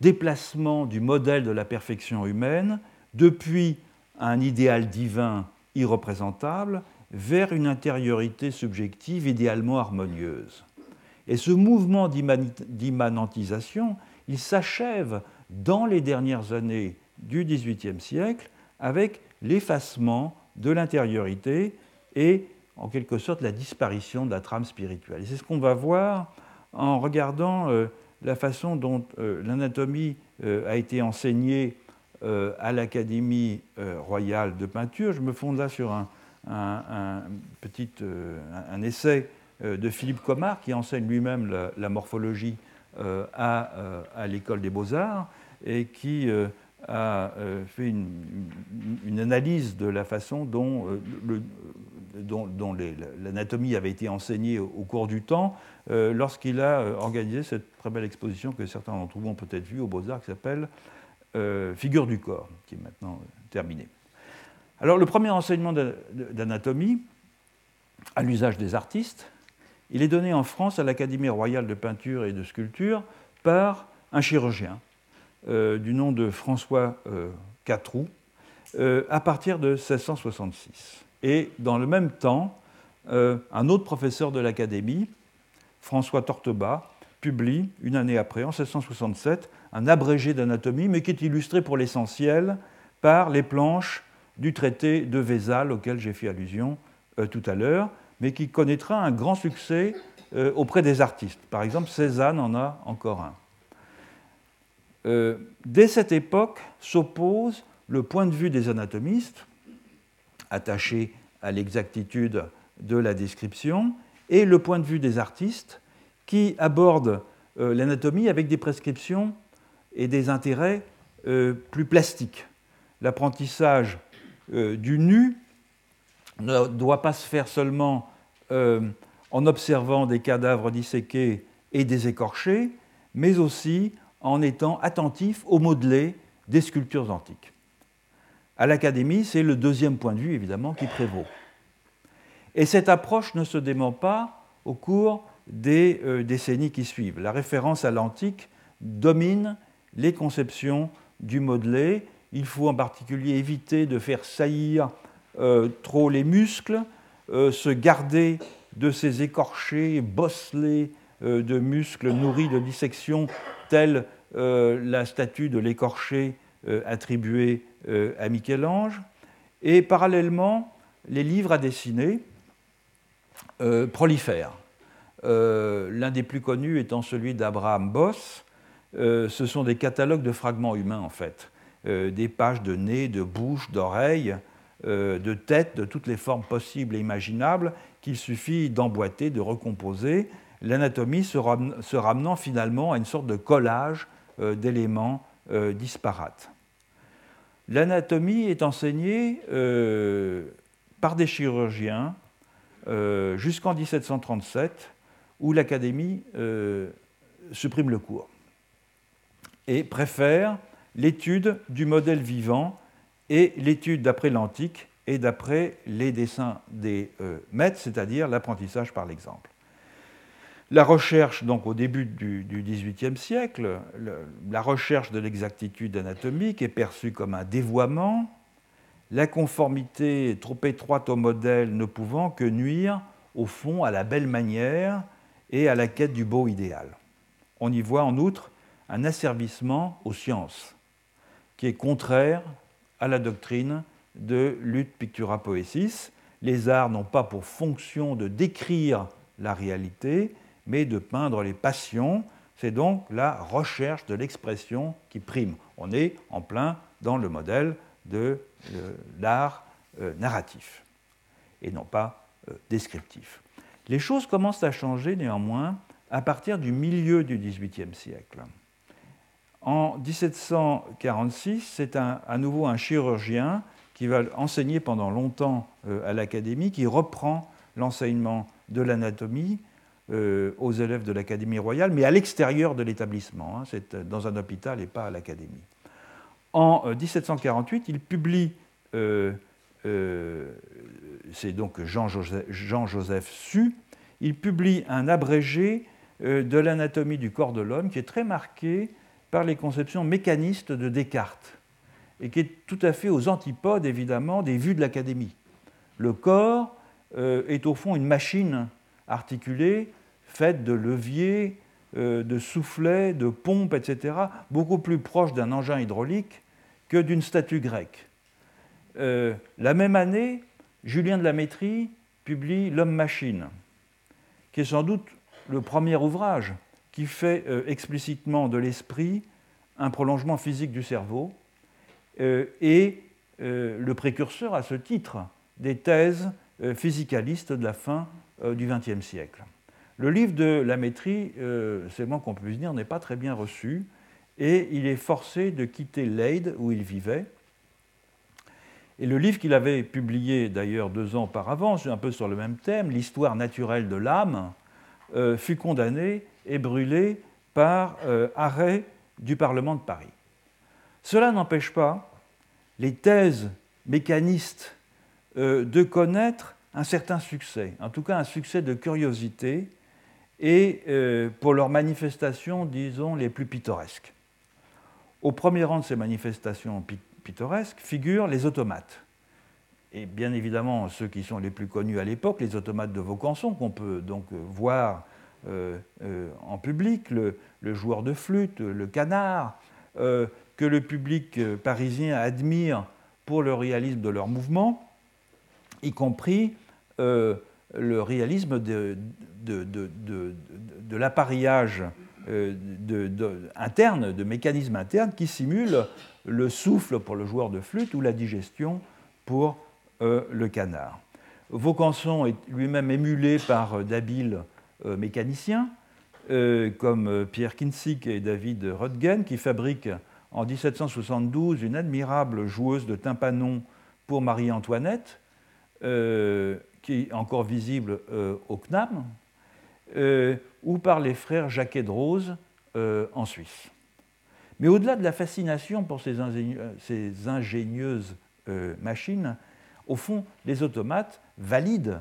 Speaker 2: déplacement du modèle de la perfection humaine depuis un idéal divin irreprésentable vers une intériorité subjective idéalement harmonieuse. Et ce mouvement d'immanentisation, il s'achève dans les dernières années du XVIIIe siècle avec l'effacement de l'intériorité et en quelque sorte la disparition de la trame spirituelle. C'est ce qu'on va voir en regardant euh, la façon dont euh, l'anatomie euh, a été enseignée à l'Académie royale de peinture. Je me fonde là sur un, petit un, essai de Philippe Comard qui enseigne lui-même la, morphologie à, à l'école des beaux-arts et qui a fait une, analyse de la façon dont, dont l'anatomie avait été enseignée au, cours du temps euh, lorsqu'il a euh, organisé cette très belle exposition que certains d'entre vous ont peut-être vue au Beaux-Arts qui s'appelle euh, Figure du corps, qui est maintenant terminée. Alors le premier enseignement d'anatomie à l'usage des artistes, il est donné en France à l'Académie royale de peinture et de sculpture par un chirurgien du nom de François Catroux à partir de 1666. Et dans le même temps, un autre professeur de l'Académie, François Torteba publie, une année après, en 1667, un abrégé d'anatomie, mais qui est illustré pour l'essentiel par les planches du traité de Vézal auquel j'ai fait allusion euh, tout à l'heure, mais qui connaîtra un grand succès euh, auprès des artistes. Par exemple, Cézanne en a encore un. Dès cette époque s'oppose le point de vue des anatomistes, attachés à l'exactitude de la description, et le point de vue des artistes, qui abordent l'anatomie avec des prescriptions et des intérêts plus plastiques. L'apprentissage du nu ne doit pas se faire seulement euh, en observant des cadavres disséqués et des écorchés, mais aussi en étant attentif au modelé des sculptures antiques. À l'Académie, c'est le deuxième point de vue, évidemment, qui prévaut. Et cette approche ne se dément pas au cours des euh, décennies qui suivent. La référence à l'antique domine les conceptions du modelé. Il faut en particulier éviter de faire saillir euh, trop les muscles, euh, se garder de ces écorchés, bosselés de muscles nourris de dissection, telle la statue de l'écorché attribuée à Michel-Ange. Et parallèlement, les livres à dessiner prolifèrent. L'un des plus connus étant celui d'Abraham Boss. ce sont des catalogues de fragments humains, en fait. des pages de nez, de bouche, d'oreilles, euh, de tête de toutes les formes possibles et imaginables qu'il suffit d'emboîter, de recomposer, l'anatomie se, ramenant finalement à une sorte de collage euh, d'éléments euh, disparates. L'anatomie est enseignée par des chirurgiens jusqu'en 1737, où l'Académie supprime le cours et préfère l'étude du modèle vivant et l'étude d'après l'antique et d'après les dessins des euh, maîtres, c'est-à-dire l'apprentissage par l'exemple. La recherche, donc au début du XVIIIe siècle, la recherche de l'exactitude anatomique est perçue comme un dévoiement, la conformité trop étroite au modèle ne pouvant que nuire, au fond, à la belle manière et à la quête du beau idéal. On y voit en outre un asservissement aux sciences, qui est contraire à la doctrine de lutte pictura poesis. Les arts n'ont pas pour fonction de décrire la réalité, mais de peindre les passions. C'est donc la recherche de l'expression qui prime. On est en plein dans le modèle de euh, l'art euh, narratif et non pas euh, descriptif. Les choses commencent à changer néanmoins à partir du milieu du XVIIIe siècle. En 1746, c'est à nouveau un chirurgien qui va enseigner pendant longtemps à l'Académie, qui reprend l'enseignement de l'anatomie euh, aux élèves de l'Académie royale, mais à l'extérieur de l'établissement. Hein, c'est dans un hôpital et pas à l'Académie. En 1748, euh, il publie, c'est donc Jean-Joseph Jean Su, il publie un abrégé de l'anatomie du corps de l'homme qui est très marqué par les conceptions mécanistes de Descartes, et qui est tout à fait aux antipodes, évidemment, des vues de l'Académie. Le corps euh, est au fond une machine articulée, faite de leviers, euh, de soufflets, de pompes, etc., beaucoup plus proche d'un engin hydraulique que d'une statue grecque. Euh, la même année, Julien de la Métrie publie L'homme-machine, qui est sans doute le premier ouvrage qui fait euh, explicitement de l'esprit un prolongement physique du cerveau et le précurseur à ce titre des thèses physicalistes de la fin du XXe siècle. Le livre de la maîtrise, c'est moins qu'on puisse dire, n'est pas très bien reçu et il est forcé de quitter Leyde où il vivait. Et le livre qu'il avait publié d'ailleurs deux ans auparavant, un peu sur le même thème, L'histoire naturelle de l'âme, fut condamné est brûlé par euh, arrêt du Parlement de Paris. Cela n'empêche pas les thèses mécanistes euh, de connaître un certain succès, en tout cas un succès de curiosité, et euh, pour leurs manifestations, disons, les plus pittoresques. Au premier rang de ces manifestations pittoresques figurent les automates. Et bien évidemment, ceux qui sont les plus connus à l'époque, les automates de Vaucanson, qu'on peut donc voir euh, euh, en public, le, joueur de flûte, le canard, euh, que le public parisien admire pour le réalisme de leurs mouvements, y compris le réalisme de, de, l'appareillage internes, de mécanismes internes qui simulent le souffle pour le joueur de flûte ou la digestion pour le canard. Vaucanson est lui-même émulé par d'habiles mécaniciens, comme Pierre Kinsick et David Röttgen, qui fabriquent en 1772 une admirable joueuse de tympanon pour Marie-Antoinette, euh, qui est encore visible euh, au CNAM, euh, ou par les frères Jacquet de Rose en Suisse. Mais au-delà de la fascination pour ces, ingénieuses machines, au fond, les automates valident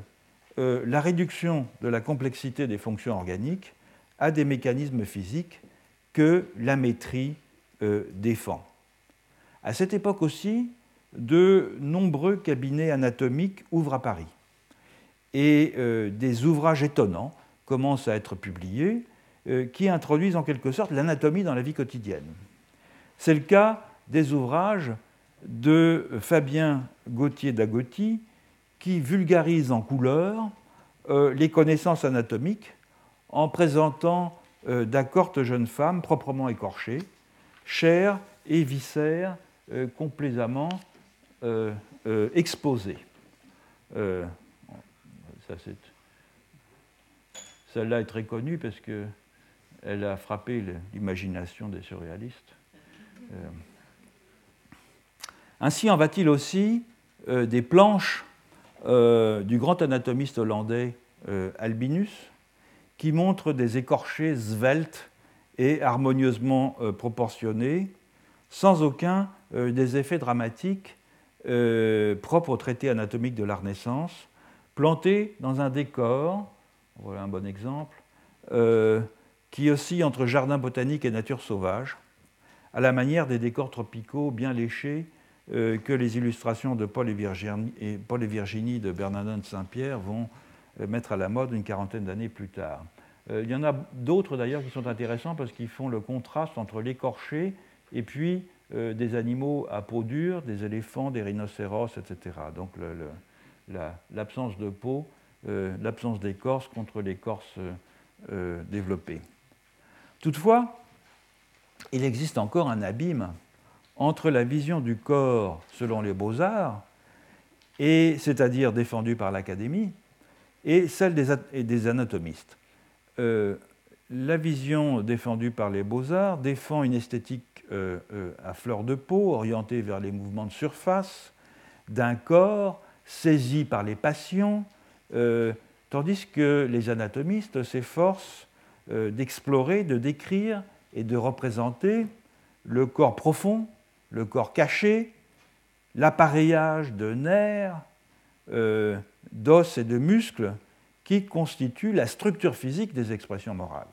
Speaker 2: la réduction de la complexité des fonctions organiques à des mécanismes physiques que la maîtrise euh, défend. À cette époque aussi, de nombreux cabinets anatomiques ouvrent à Paris. Et euh, des ouvrages étonnants commencent à être publiés euh, qui introduisent en quelque sorte l'anatomie dans la vie quotidienne. C'est le cas des ouvrages de Fabien Gauthier d'Agotti qui vulgarise en couleur les connaissances anatomiques en présentant d'accortes jeunes femmes proprement écorchées chair et viscères euh, complaisamment euh, euh. Celle-là est très connue parce qu'elle a frappé l'imagination des surréalistes. Ainsi en va-t-il aussi des planches du grand anatomiste hollandais Albinus qui montrent des écorchés sveltes et harmonieusement euh, proportionnés, sans aucun euh, des effets dramatiques euh, propres au traité anatomique de la Renaissance, plantés dans un décor, voilà un bon exemple, qui oscille entre jardin botanique et nature sauvage, à la manière des décors tropicaux bien léchés que les illustrations de Paul et Virginie, de Bernardin de Saint-Pierre vont mettre à la mode une quarantaine d'années plus tard. Euh, il y en a d'autres d'ailleurs qui sont intéressants parce qu'ils font le contraste entre l'écorché et puis euh, des animaux à peau dure, des éléphants, des rhinocéros, etc. Donc l'absence de peau, euh, l'absence d'écorce contre l'écorce développée. Toutefois, il existe encore un abîme entre la vision du corps selon les beaux-arts, et c'est-à-dire défendue par l'Académie, et celle des anatomistes. Euh, la vision défendue par les beaux-arts défend une esthétique euh, euh, à fleur de peau, orientée vers les mouvements de surface, d'un corps saisi par les passions, tandis que les anatomistes s'efforcent d'explorer, de décrire et de représenter le corps profond, le corps caché, l'appareillage de nerfs, d'os et de muscles qui constitue la structure physique des expressions morales.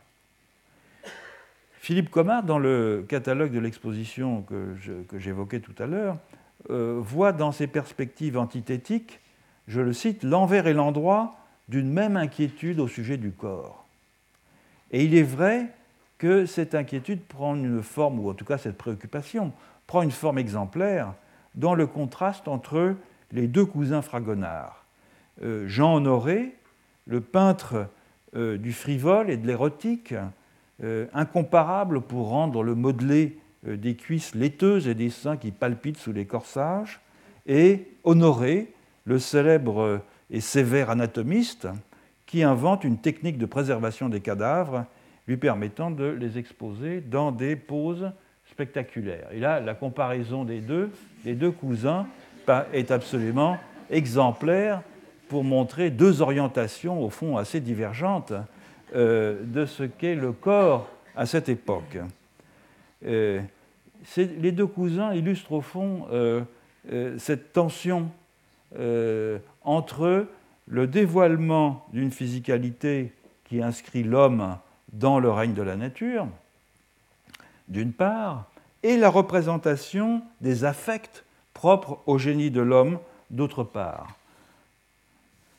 Speaker 2: Philippe Comard, dans le catalogue de l'exposition que j'évoquais tout à l'heure, euh, voit dans ses perspectives antithétiques, je le cite, l'envers et l'endroit d'une même inquiétude au sujet du corps. Et il est vrai que cette inquiétude prend une forme, ou en tout cas cette préoccupation, prend une forme exemplaire dans le contraste entre les deux cousins Fragonard. Euh, Jean Honoré, le peintre euh, du frivole et de l'érotique, incomparable pour rendre le modelé des cuisses laiteuses et des seins qui palpitent sous les corsages, et Honoré, le célèbre et sévère anatomiste, qui invente une technique de préservation des cadavres lui permettant de les exposer dans des poses spectaculaires. Et là, la comparaison des deux, des deux cousins, est absolument exemplaire pour montrer deux orientations, au fond, assez divergentes euh, de ce qu'est le corps à cette époque. Euh, les deux cousins illustrent au fond euh, cette tension entre le dévoilement d'une physicalité qui inscrit l'homme dans le règne de la nature, d'une part, et la représentation des affects propres au génie de l'homme, d'autre part.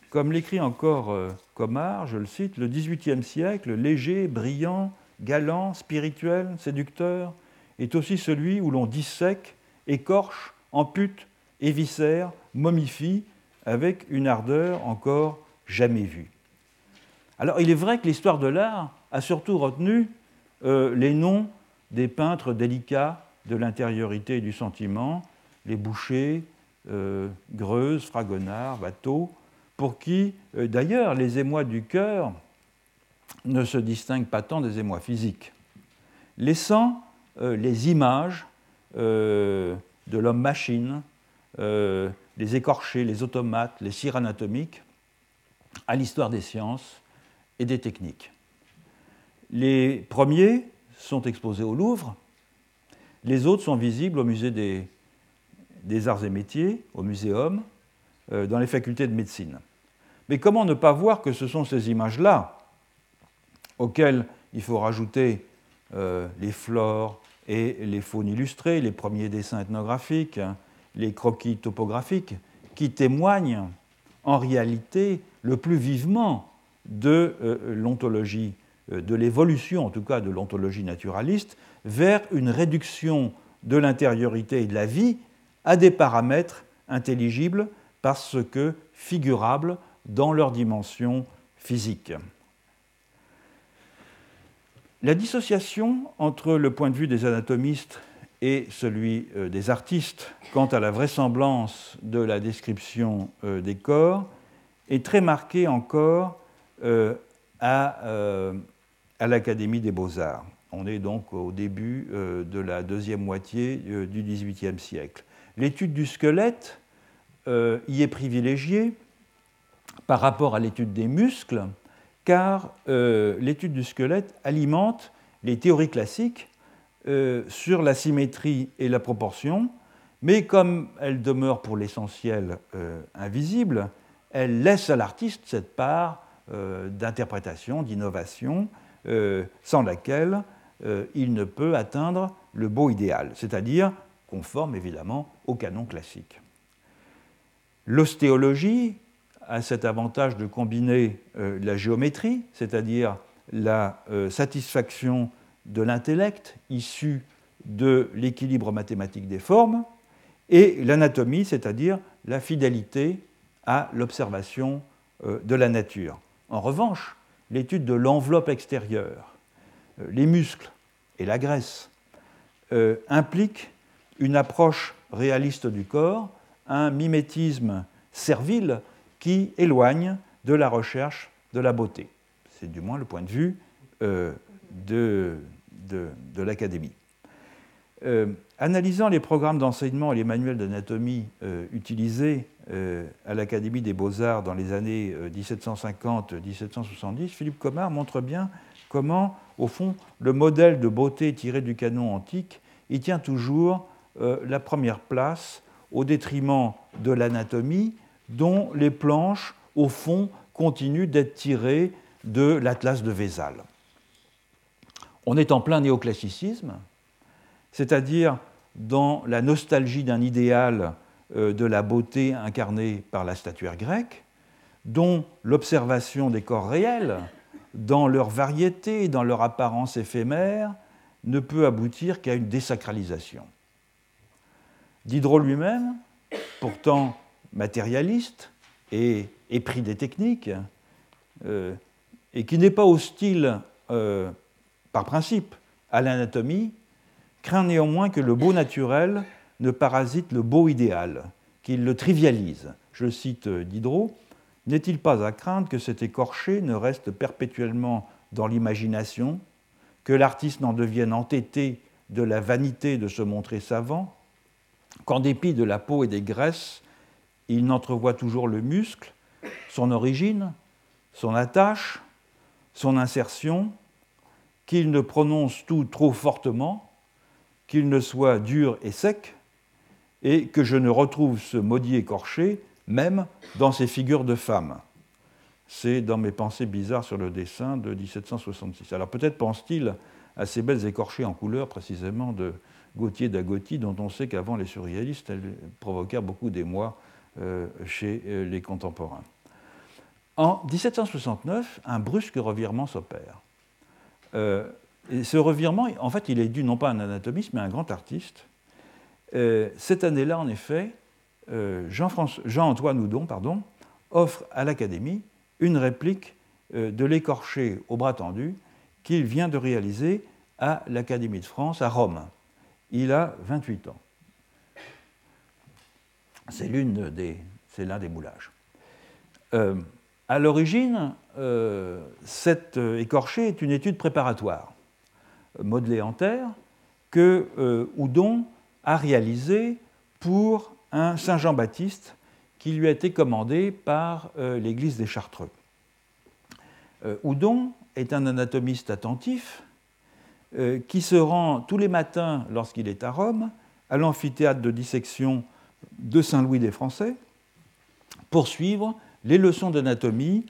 Speaker 2: Comme l'écrit encore euh, Comard, je le cite, le XVIIIe siècle, léger, brillant, galant, spirituel, séducteur, est aussi celui où l'on dissèque, écorche, ampute, éviscère, momifie, avec une ardeur encore jamais vue. Alors il est vrai que l'histoire de l'art a surtout retenu les noms des peintres délicats de l'intériorité et du sentiment, les Boucher, Greuze, Fragonard, Watteau, pour qui, d'ailleurs, les émois du cœur ne se distinguent pas tant des émois physiques, laissant les images de l'homme-machine, les écorchés, les automates, les cires anatomiques, à l'histoire des sciences et des techniques. Les premiers sont exposés au Louvre, les autres sont visibles au musée des, arts et métiers, au muséum, euh, dans les facultés de médecine. Mais comment ne pas voir que ce sont ces images-là, auxquelles il faut rajouter euh, les flores et les faunes illustrées, les premiers dessins ethnographiques, hein, les croquis topographiques, qui témoignent en réalité le plus vivement de euh, l'ontologie, euh, de l'évolution en tout cas de l'ontologie naturaliste, vers une réduction de l'intériorité et de la vie à des paramètres intelligibles parce que figurables dans leur dimension physique. La dissociation entre le point de vue des anatomistes et celui euh, des artistes quant à la vraisemblance de la description euh, des corps est très marquée encore euh, à, à l'Académie des beaux-arts. On est donc au début de la deuxième moitié du XVIIIe siècle. L'étude du squelette y est privilégiée par rapport à l'étude des muscles, car l'étude du squelette alimente les théories classiques euh, sur la symétrie et la proportion, mais comme elle demeure pour l'essentiel euh, invisible, elle laisse à l'artiste cette part euh, d'interprétation, d'innovation, sans laquelle il ne peut atteindre le beau idéal, c'est-à-dire conforme évidemment au canon classique. L'ostéologie a cet avantage de combiner la géométrie, c'est-à-dire la satisfaction de l'intellect issu de l'équilibre mathématique des formes, et l'anatomie, c'est-à-dire la fidélité à l'observation euh, de la nature. En revanche, l'étude de l'enveloppe extérieure, euh, les muscles et la graisse euh, implique une approche réaliste du corps, un mimétisme servile qui éloigne de la recherche de la beauté. C'est du moins le point de vue de, de, l'Académie. Euh, analysant les programmes d'enseignement et les manuels d'anatomie euh, utilisés euh, à l'Académie des beaux-arts dans les années 1750-1770, Philippe Comard montre bien comment, au fond, le modèle de beauté tiré du canon antique y tient toujours la première place au détriment de l'anatomie, dont les planches, au fond, continuent d'être tirées de l'Atlas de Vézal on est en plein néoclassicisme, c'est-à-dire dans la nostalgie d'un idéal euh, de la beauté incarnée par la statuaire grecque, dont l'observation des corps réels, dans leur variété, dans leur apparence éphémère, ne peut aboutir qu'à une désacralisation. Diderot lui-même, pourtant matérialiste et épris des techniques, euh, et qui n'est pas hostile euh, par principe, à l'anatomie, craint néanmoins que le beau naturel ne parasite le beau idéal, qu'il le trivialise. Je cite Diderot N'est-il pas à craindre que cet écorché ne reste perpétuellement dans l'imagination, que l'artiste n'en devienne entêté de la vanité de se montrer savant, qu'en dépit de la peau et des graisses, il n'entrevoit toujours le muscle, son origine, son attache, son insertion, qu'il ne prononce tout trop fortement, qu'il ne soit dur et sec, et que je ne retrouve ce maudit écorché même dans ces figures de femmes. C'est dans mes pensées bizarres sur le dessin de 1766. Alors peut-être pense-t-il à ces belles écorchées en couleur précisément de Gauthier d'Agotti, dont on sait qu'avant les surréalistes, elles provoquèrent beaucoup d'émoi chez euh, les contemporains. En 1769, un brusque revirement s'opère. Euh, ce revirement, en fait, il est dû non pas à un anatomiste, mais à un grand artiste. Euh, cette année-là, en effet, euh, Jean-Antoine Houdon pardon, offre à l'Académie une réplique de l'écorché au bras tendu qu'il vient de réaliser à l'Académie de France à Rome. Il a 28 ans. C'est l'un des, moulages. Euh, à l'origine, euh, cet écorché est une étude préparatoire, modelée en terre, que euh, Houdon a réalisée pour un Saint Jean-Baptiste qui lui a été commandé par l'Église des Chartreux. Houdon est un anatomiste attentif qui se rend tous les matins, lorsqu'il est à Rome, à l'amphithéâtre de dissection de Saint-Louis des Français, pour suivre les leçons d'anatomie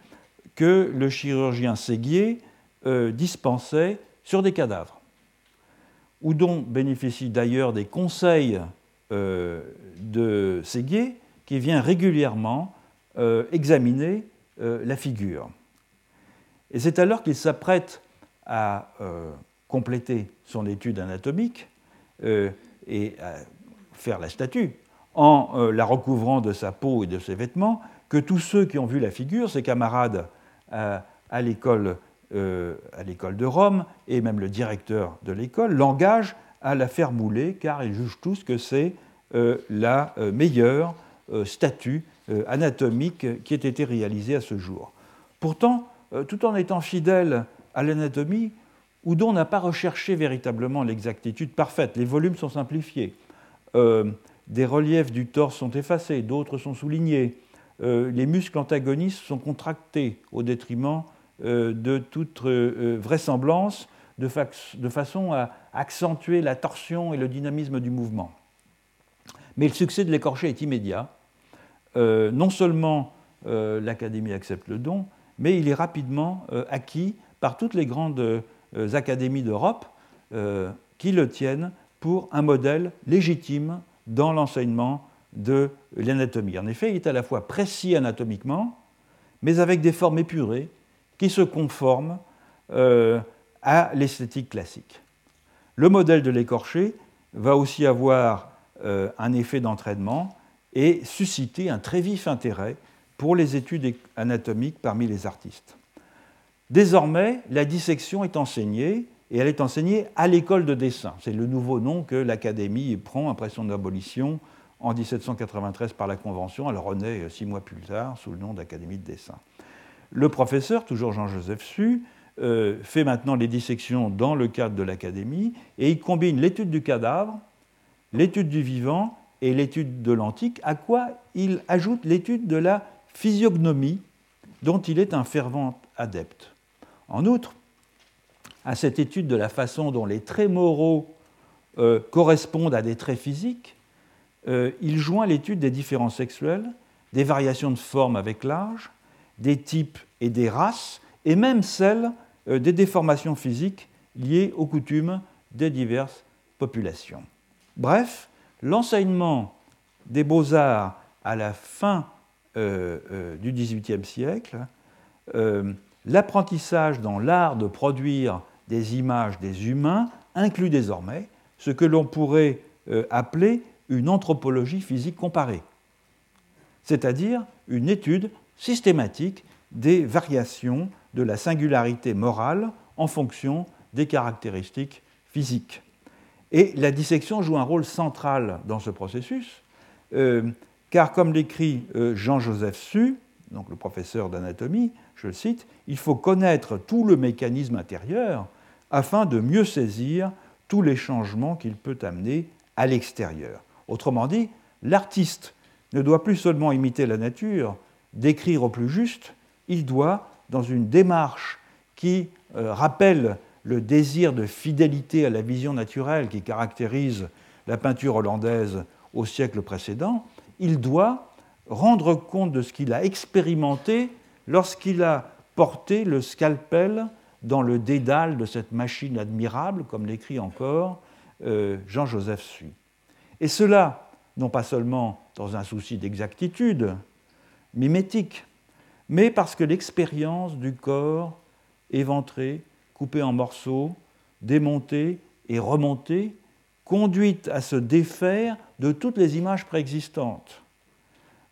Speaker 2: que le chirurgien Séguier euh, dispensait sur des cadavres. Oudon bénéficie d'ailleurs des conseils euh, de Séguier qui vient régulièrement euh, examiner la figure. Et c'est alors qu'il s'apprête à compléter son étude anatomique et à faire la statue en la recouvrant de sa peau et de ses vêtements, que tous ceux qui ont vu la figure, ses camarades euh, à, l'école euh, à l'école de Rome et même le directeur de l'école l'engagent à la faire mouler car ils jugent tous que c'est euh, la meilleure statue anatomique qui ait été réalisée à ce jour. Pourtant, tout en étant fidèle à l'anatomie, Houdon n'a pas recherché véritablement l'exactitude parfaite. Les volumes sont simplifiés. Des reliefs du torse sont effacés, d'autres sont soulignés. Euh, les muscles antagonistes sont contractés au détriment euh, de toute euh, vraisemblance, de, façon à accentuer la torsion et le dynamisme du mouvement. Mais le succès de l'écorché est immédiat. non seulement l'Académie accepte le don, mais il est rapidement acquis par toutes les grandes académies d'Europe qui le tiennent pour un modèle légitime dans l'enseignement de l'anatomie. En effet, il est à la fois précis anatomiquement, mais avec des formes épurées qui se conforment euh, à l'esthétique classique. Le modèle de l'écorché va aussi avoir euh, un effet d'entraînement et susciter un très vif intérêt pour les études anatomiques parmi les artistes. Désormais, la dissection est enseignée et elle est enseignée à l'école de dessin. C'est le nouveau nom que l'Académie prend après son abolition en 1793 par la Convention. Elle renaît euh, six mois plus tard sous le nom d'Académie de dessin. Le professeur, toujours Jean-Joseph Su, euh, fait maintenant les dissections dans le cadre de l'Académie et il combine l'étude du cadavre, l'étude du vivant et l'étude de l'antique, à quoi il ajoute l'étude de la physiognomie dont il est un fervent adepte. En outre, à cette étude de la façon dont les traits moraux euh, correspondent à des traits physiques, euh, il joint l'étude des différences sexuels, des variations de forme avec l'âge, des types et des races, et même celles euh, des déformations physiques liées aux coutumes des diverses populations. Bref, l'enseignement des beaux-arts à la fin euh, du XVIIIe siècle, l'apprentissage dans l'art de produire des images des humains inclut désormais ce que l'on pourrait appeler une anthropologie physique comparée, c'est-à-dire une étude systématique des variations de la singularité morale en fonction des caractéristiques physiques. Et la dissection joue un rôle central dans ce processus, euh, car comme l'écrit euh, Jean-Joseph Su, donc le professeur d'anatomie, je le cite, il faut connaître tout le mécanisme intérieur afin de mieux saisir tous les changements qu'il peut amener à l'extérieur. Autrement dit, l'artiste ne doit plus seulement imiter la nature, décrire au plus juste, il doit, dans une démarche qui euh, rappelle le désir de fidélité à la vision naturelle qui caractérise la peinture hollandaise au siècle précédent, il doit rendre compte de ce qu'il a expérimenté lorsqu'il a porté le scalpel dans le dédale de cette machine admirable, comme l'écrit encore euh, Jean-Joseph Suy. Et cela, non pas seulement dans un souci d'exactitude mimétique, mais parce que l'expérience du corps éventré, coupé en morceaux, démonté et remonté, conduit à se défaire de toutes les images préexistantes,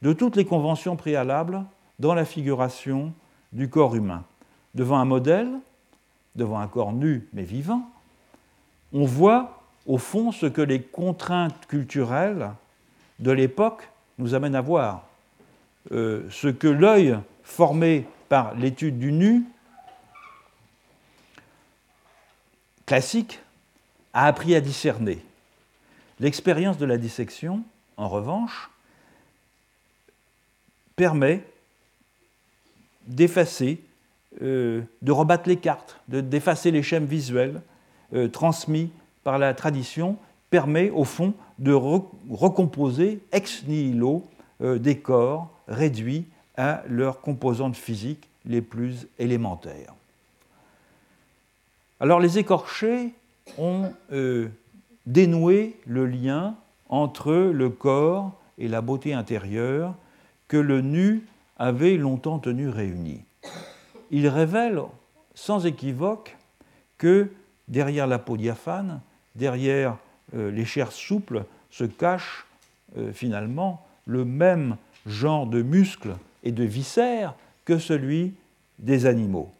Speaker 2: de toutes les conventions préalables dans la figuration du corps humain. Devant un modèle, devant un corps nu mais vivant, on voit au fond ce que les contraintes culturelles de l'époque nous amènent à voir. Euh, ce que l'œil formé par l'étude du nu classique a appris à discerner. L'expérience de la dissection, en revanche, permet d'effacer, euh, de rebattre les cartes, d'effacer les schèmes visuels euh, transmis par la tradition, permet au fond de recomposer ex nihilo euh, des corps réduits à leurs composantes physiques les plus élémentaires. Alors les écorchés ont dénoué le lien entre le corps et la beauté intérieure que le nu avait longtemps tenu réunis. Il révèle sans équivoque que derrière la peau diaphane, derrière euh, les chairs souples, se cache euh, finalement le même genre de muscles et de viscères que celui des animaux.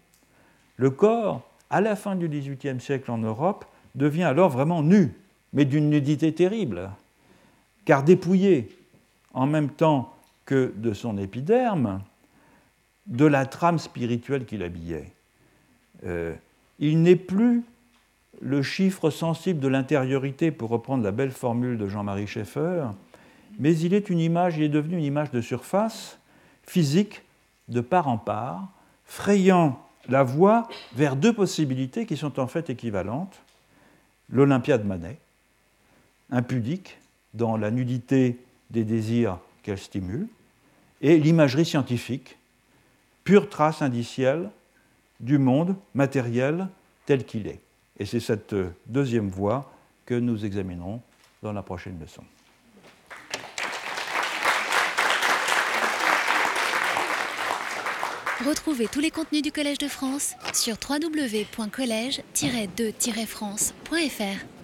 Speaker 2: Le corps, à la fin du XVIIIe siècle en Europe, devient alors vraiment nu, mais d'une nudité terrible, car dépouillé en même temps que de son épiderme, de la trame spirituelle qui l'habillait. Euh, il n'est plus le chiffre sensible de l'intériorité, pour reprendre la belle formule de Jean-Marie Schaeffer, mais il est une image, il est devenu une image de surface, physique, de part en part, frayant la voie vers deux possibilités qui sont en fait équivalentes. L'Olympia de Manet, impudique dans la nudité des désirs qu'elle stimule, et l'imagerie scientifique, pure trace indicielle du monde matériel tel qu'il est. Et c'est cette deuxième voie que nous examinerons dans la prochaine leçon.
Speaker 1: Retrouvez tous les contenus du Collège de France sur www.colège-2-france.fr.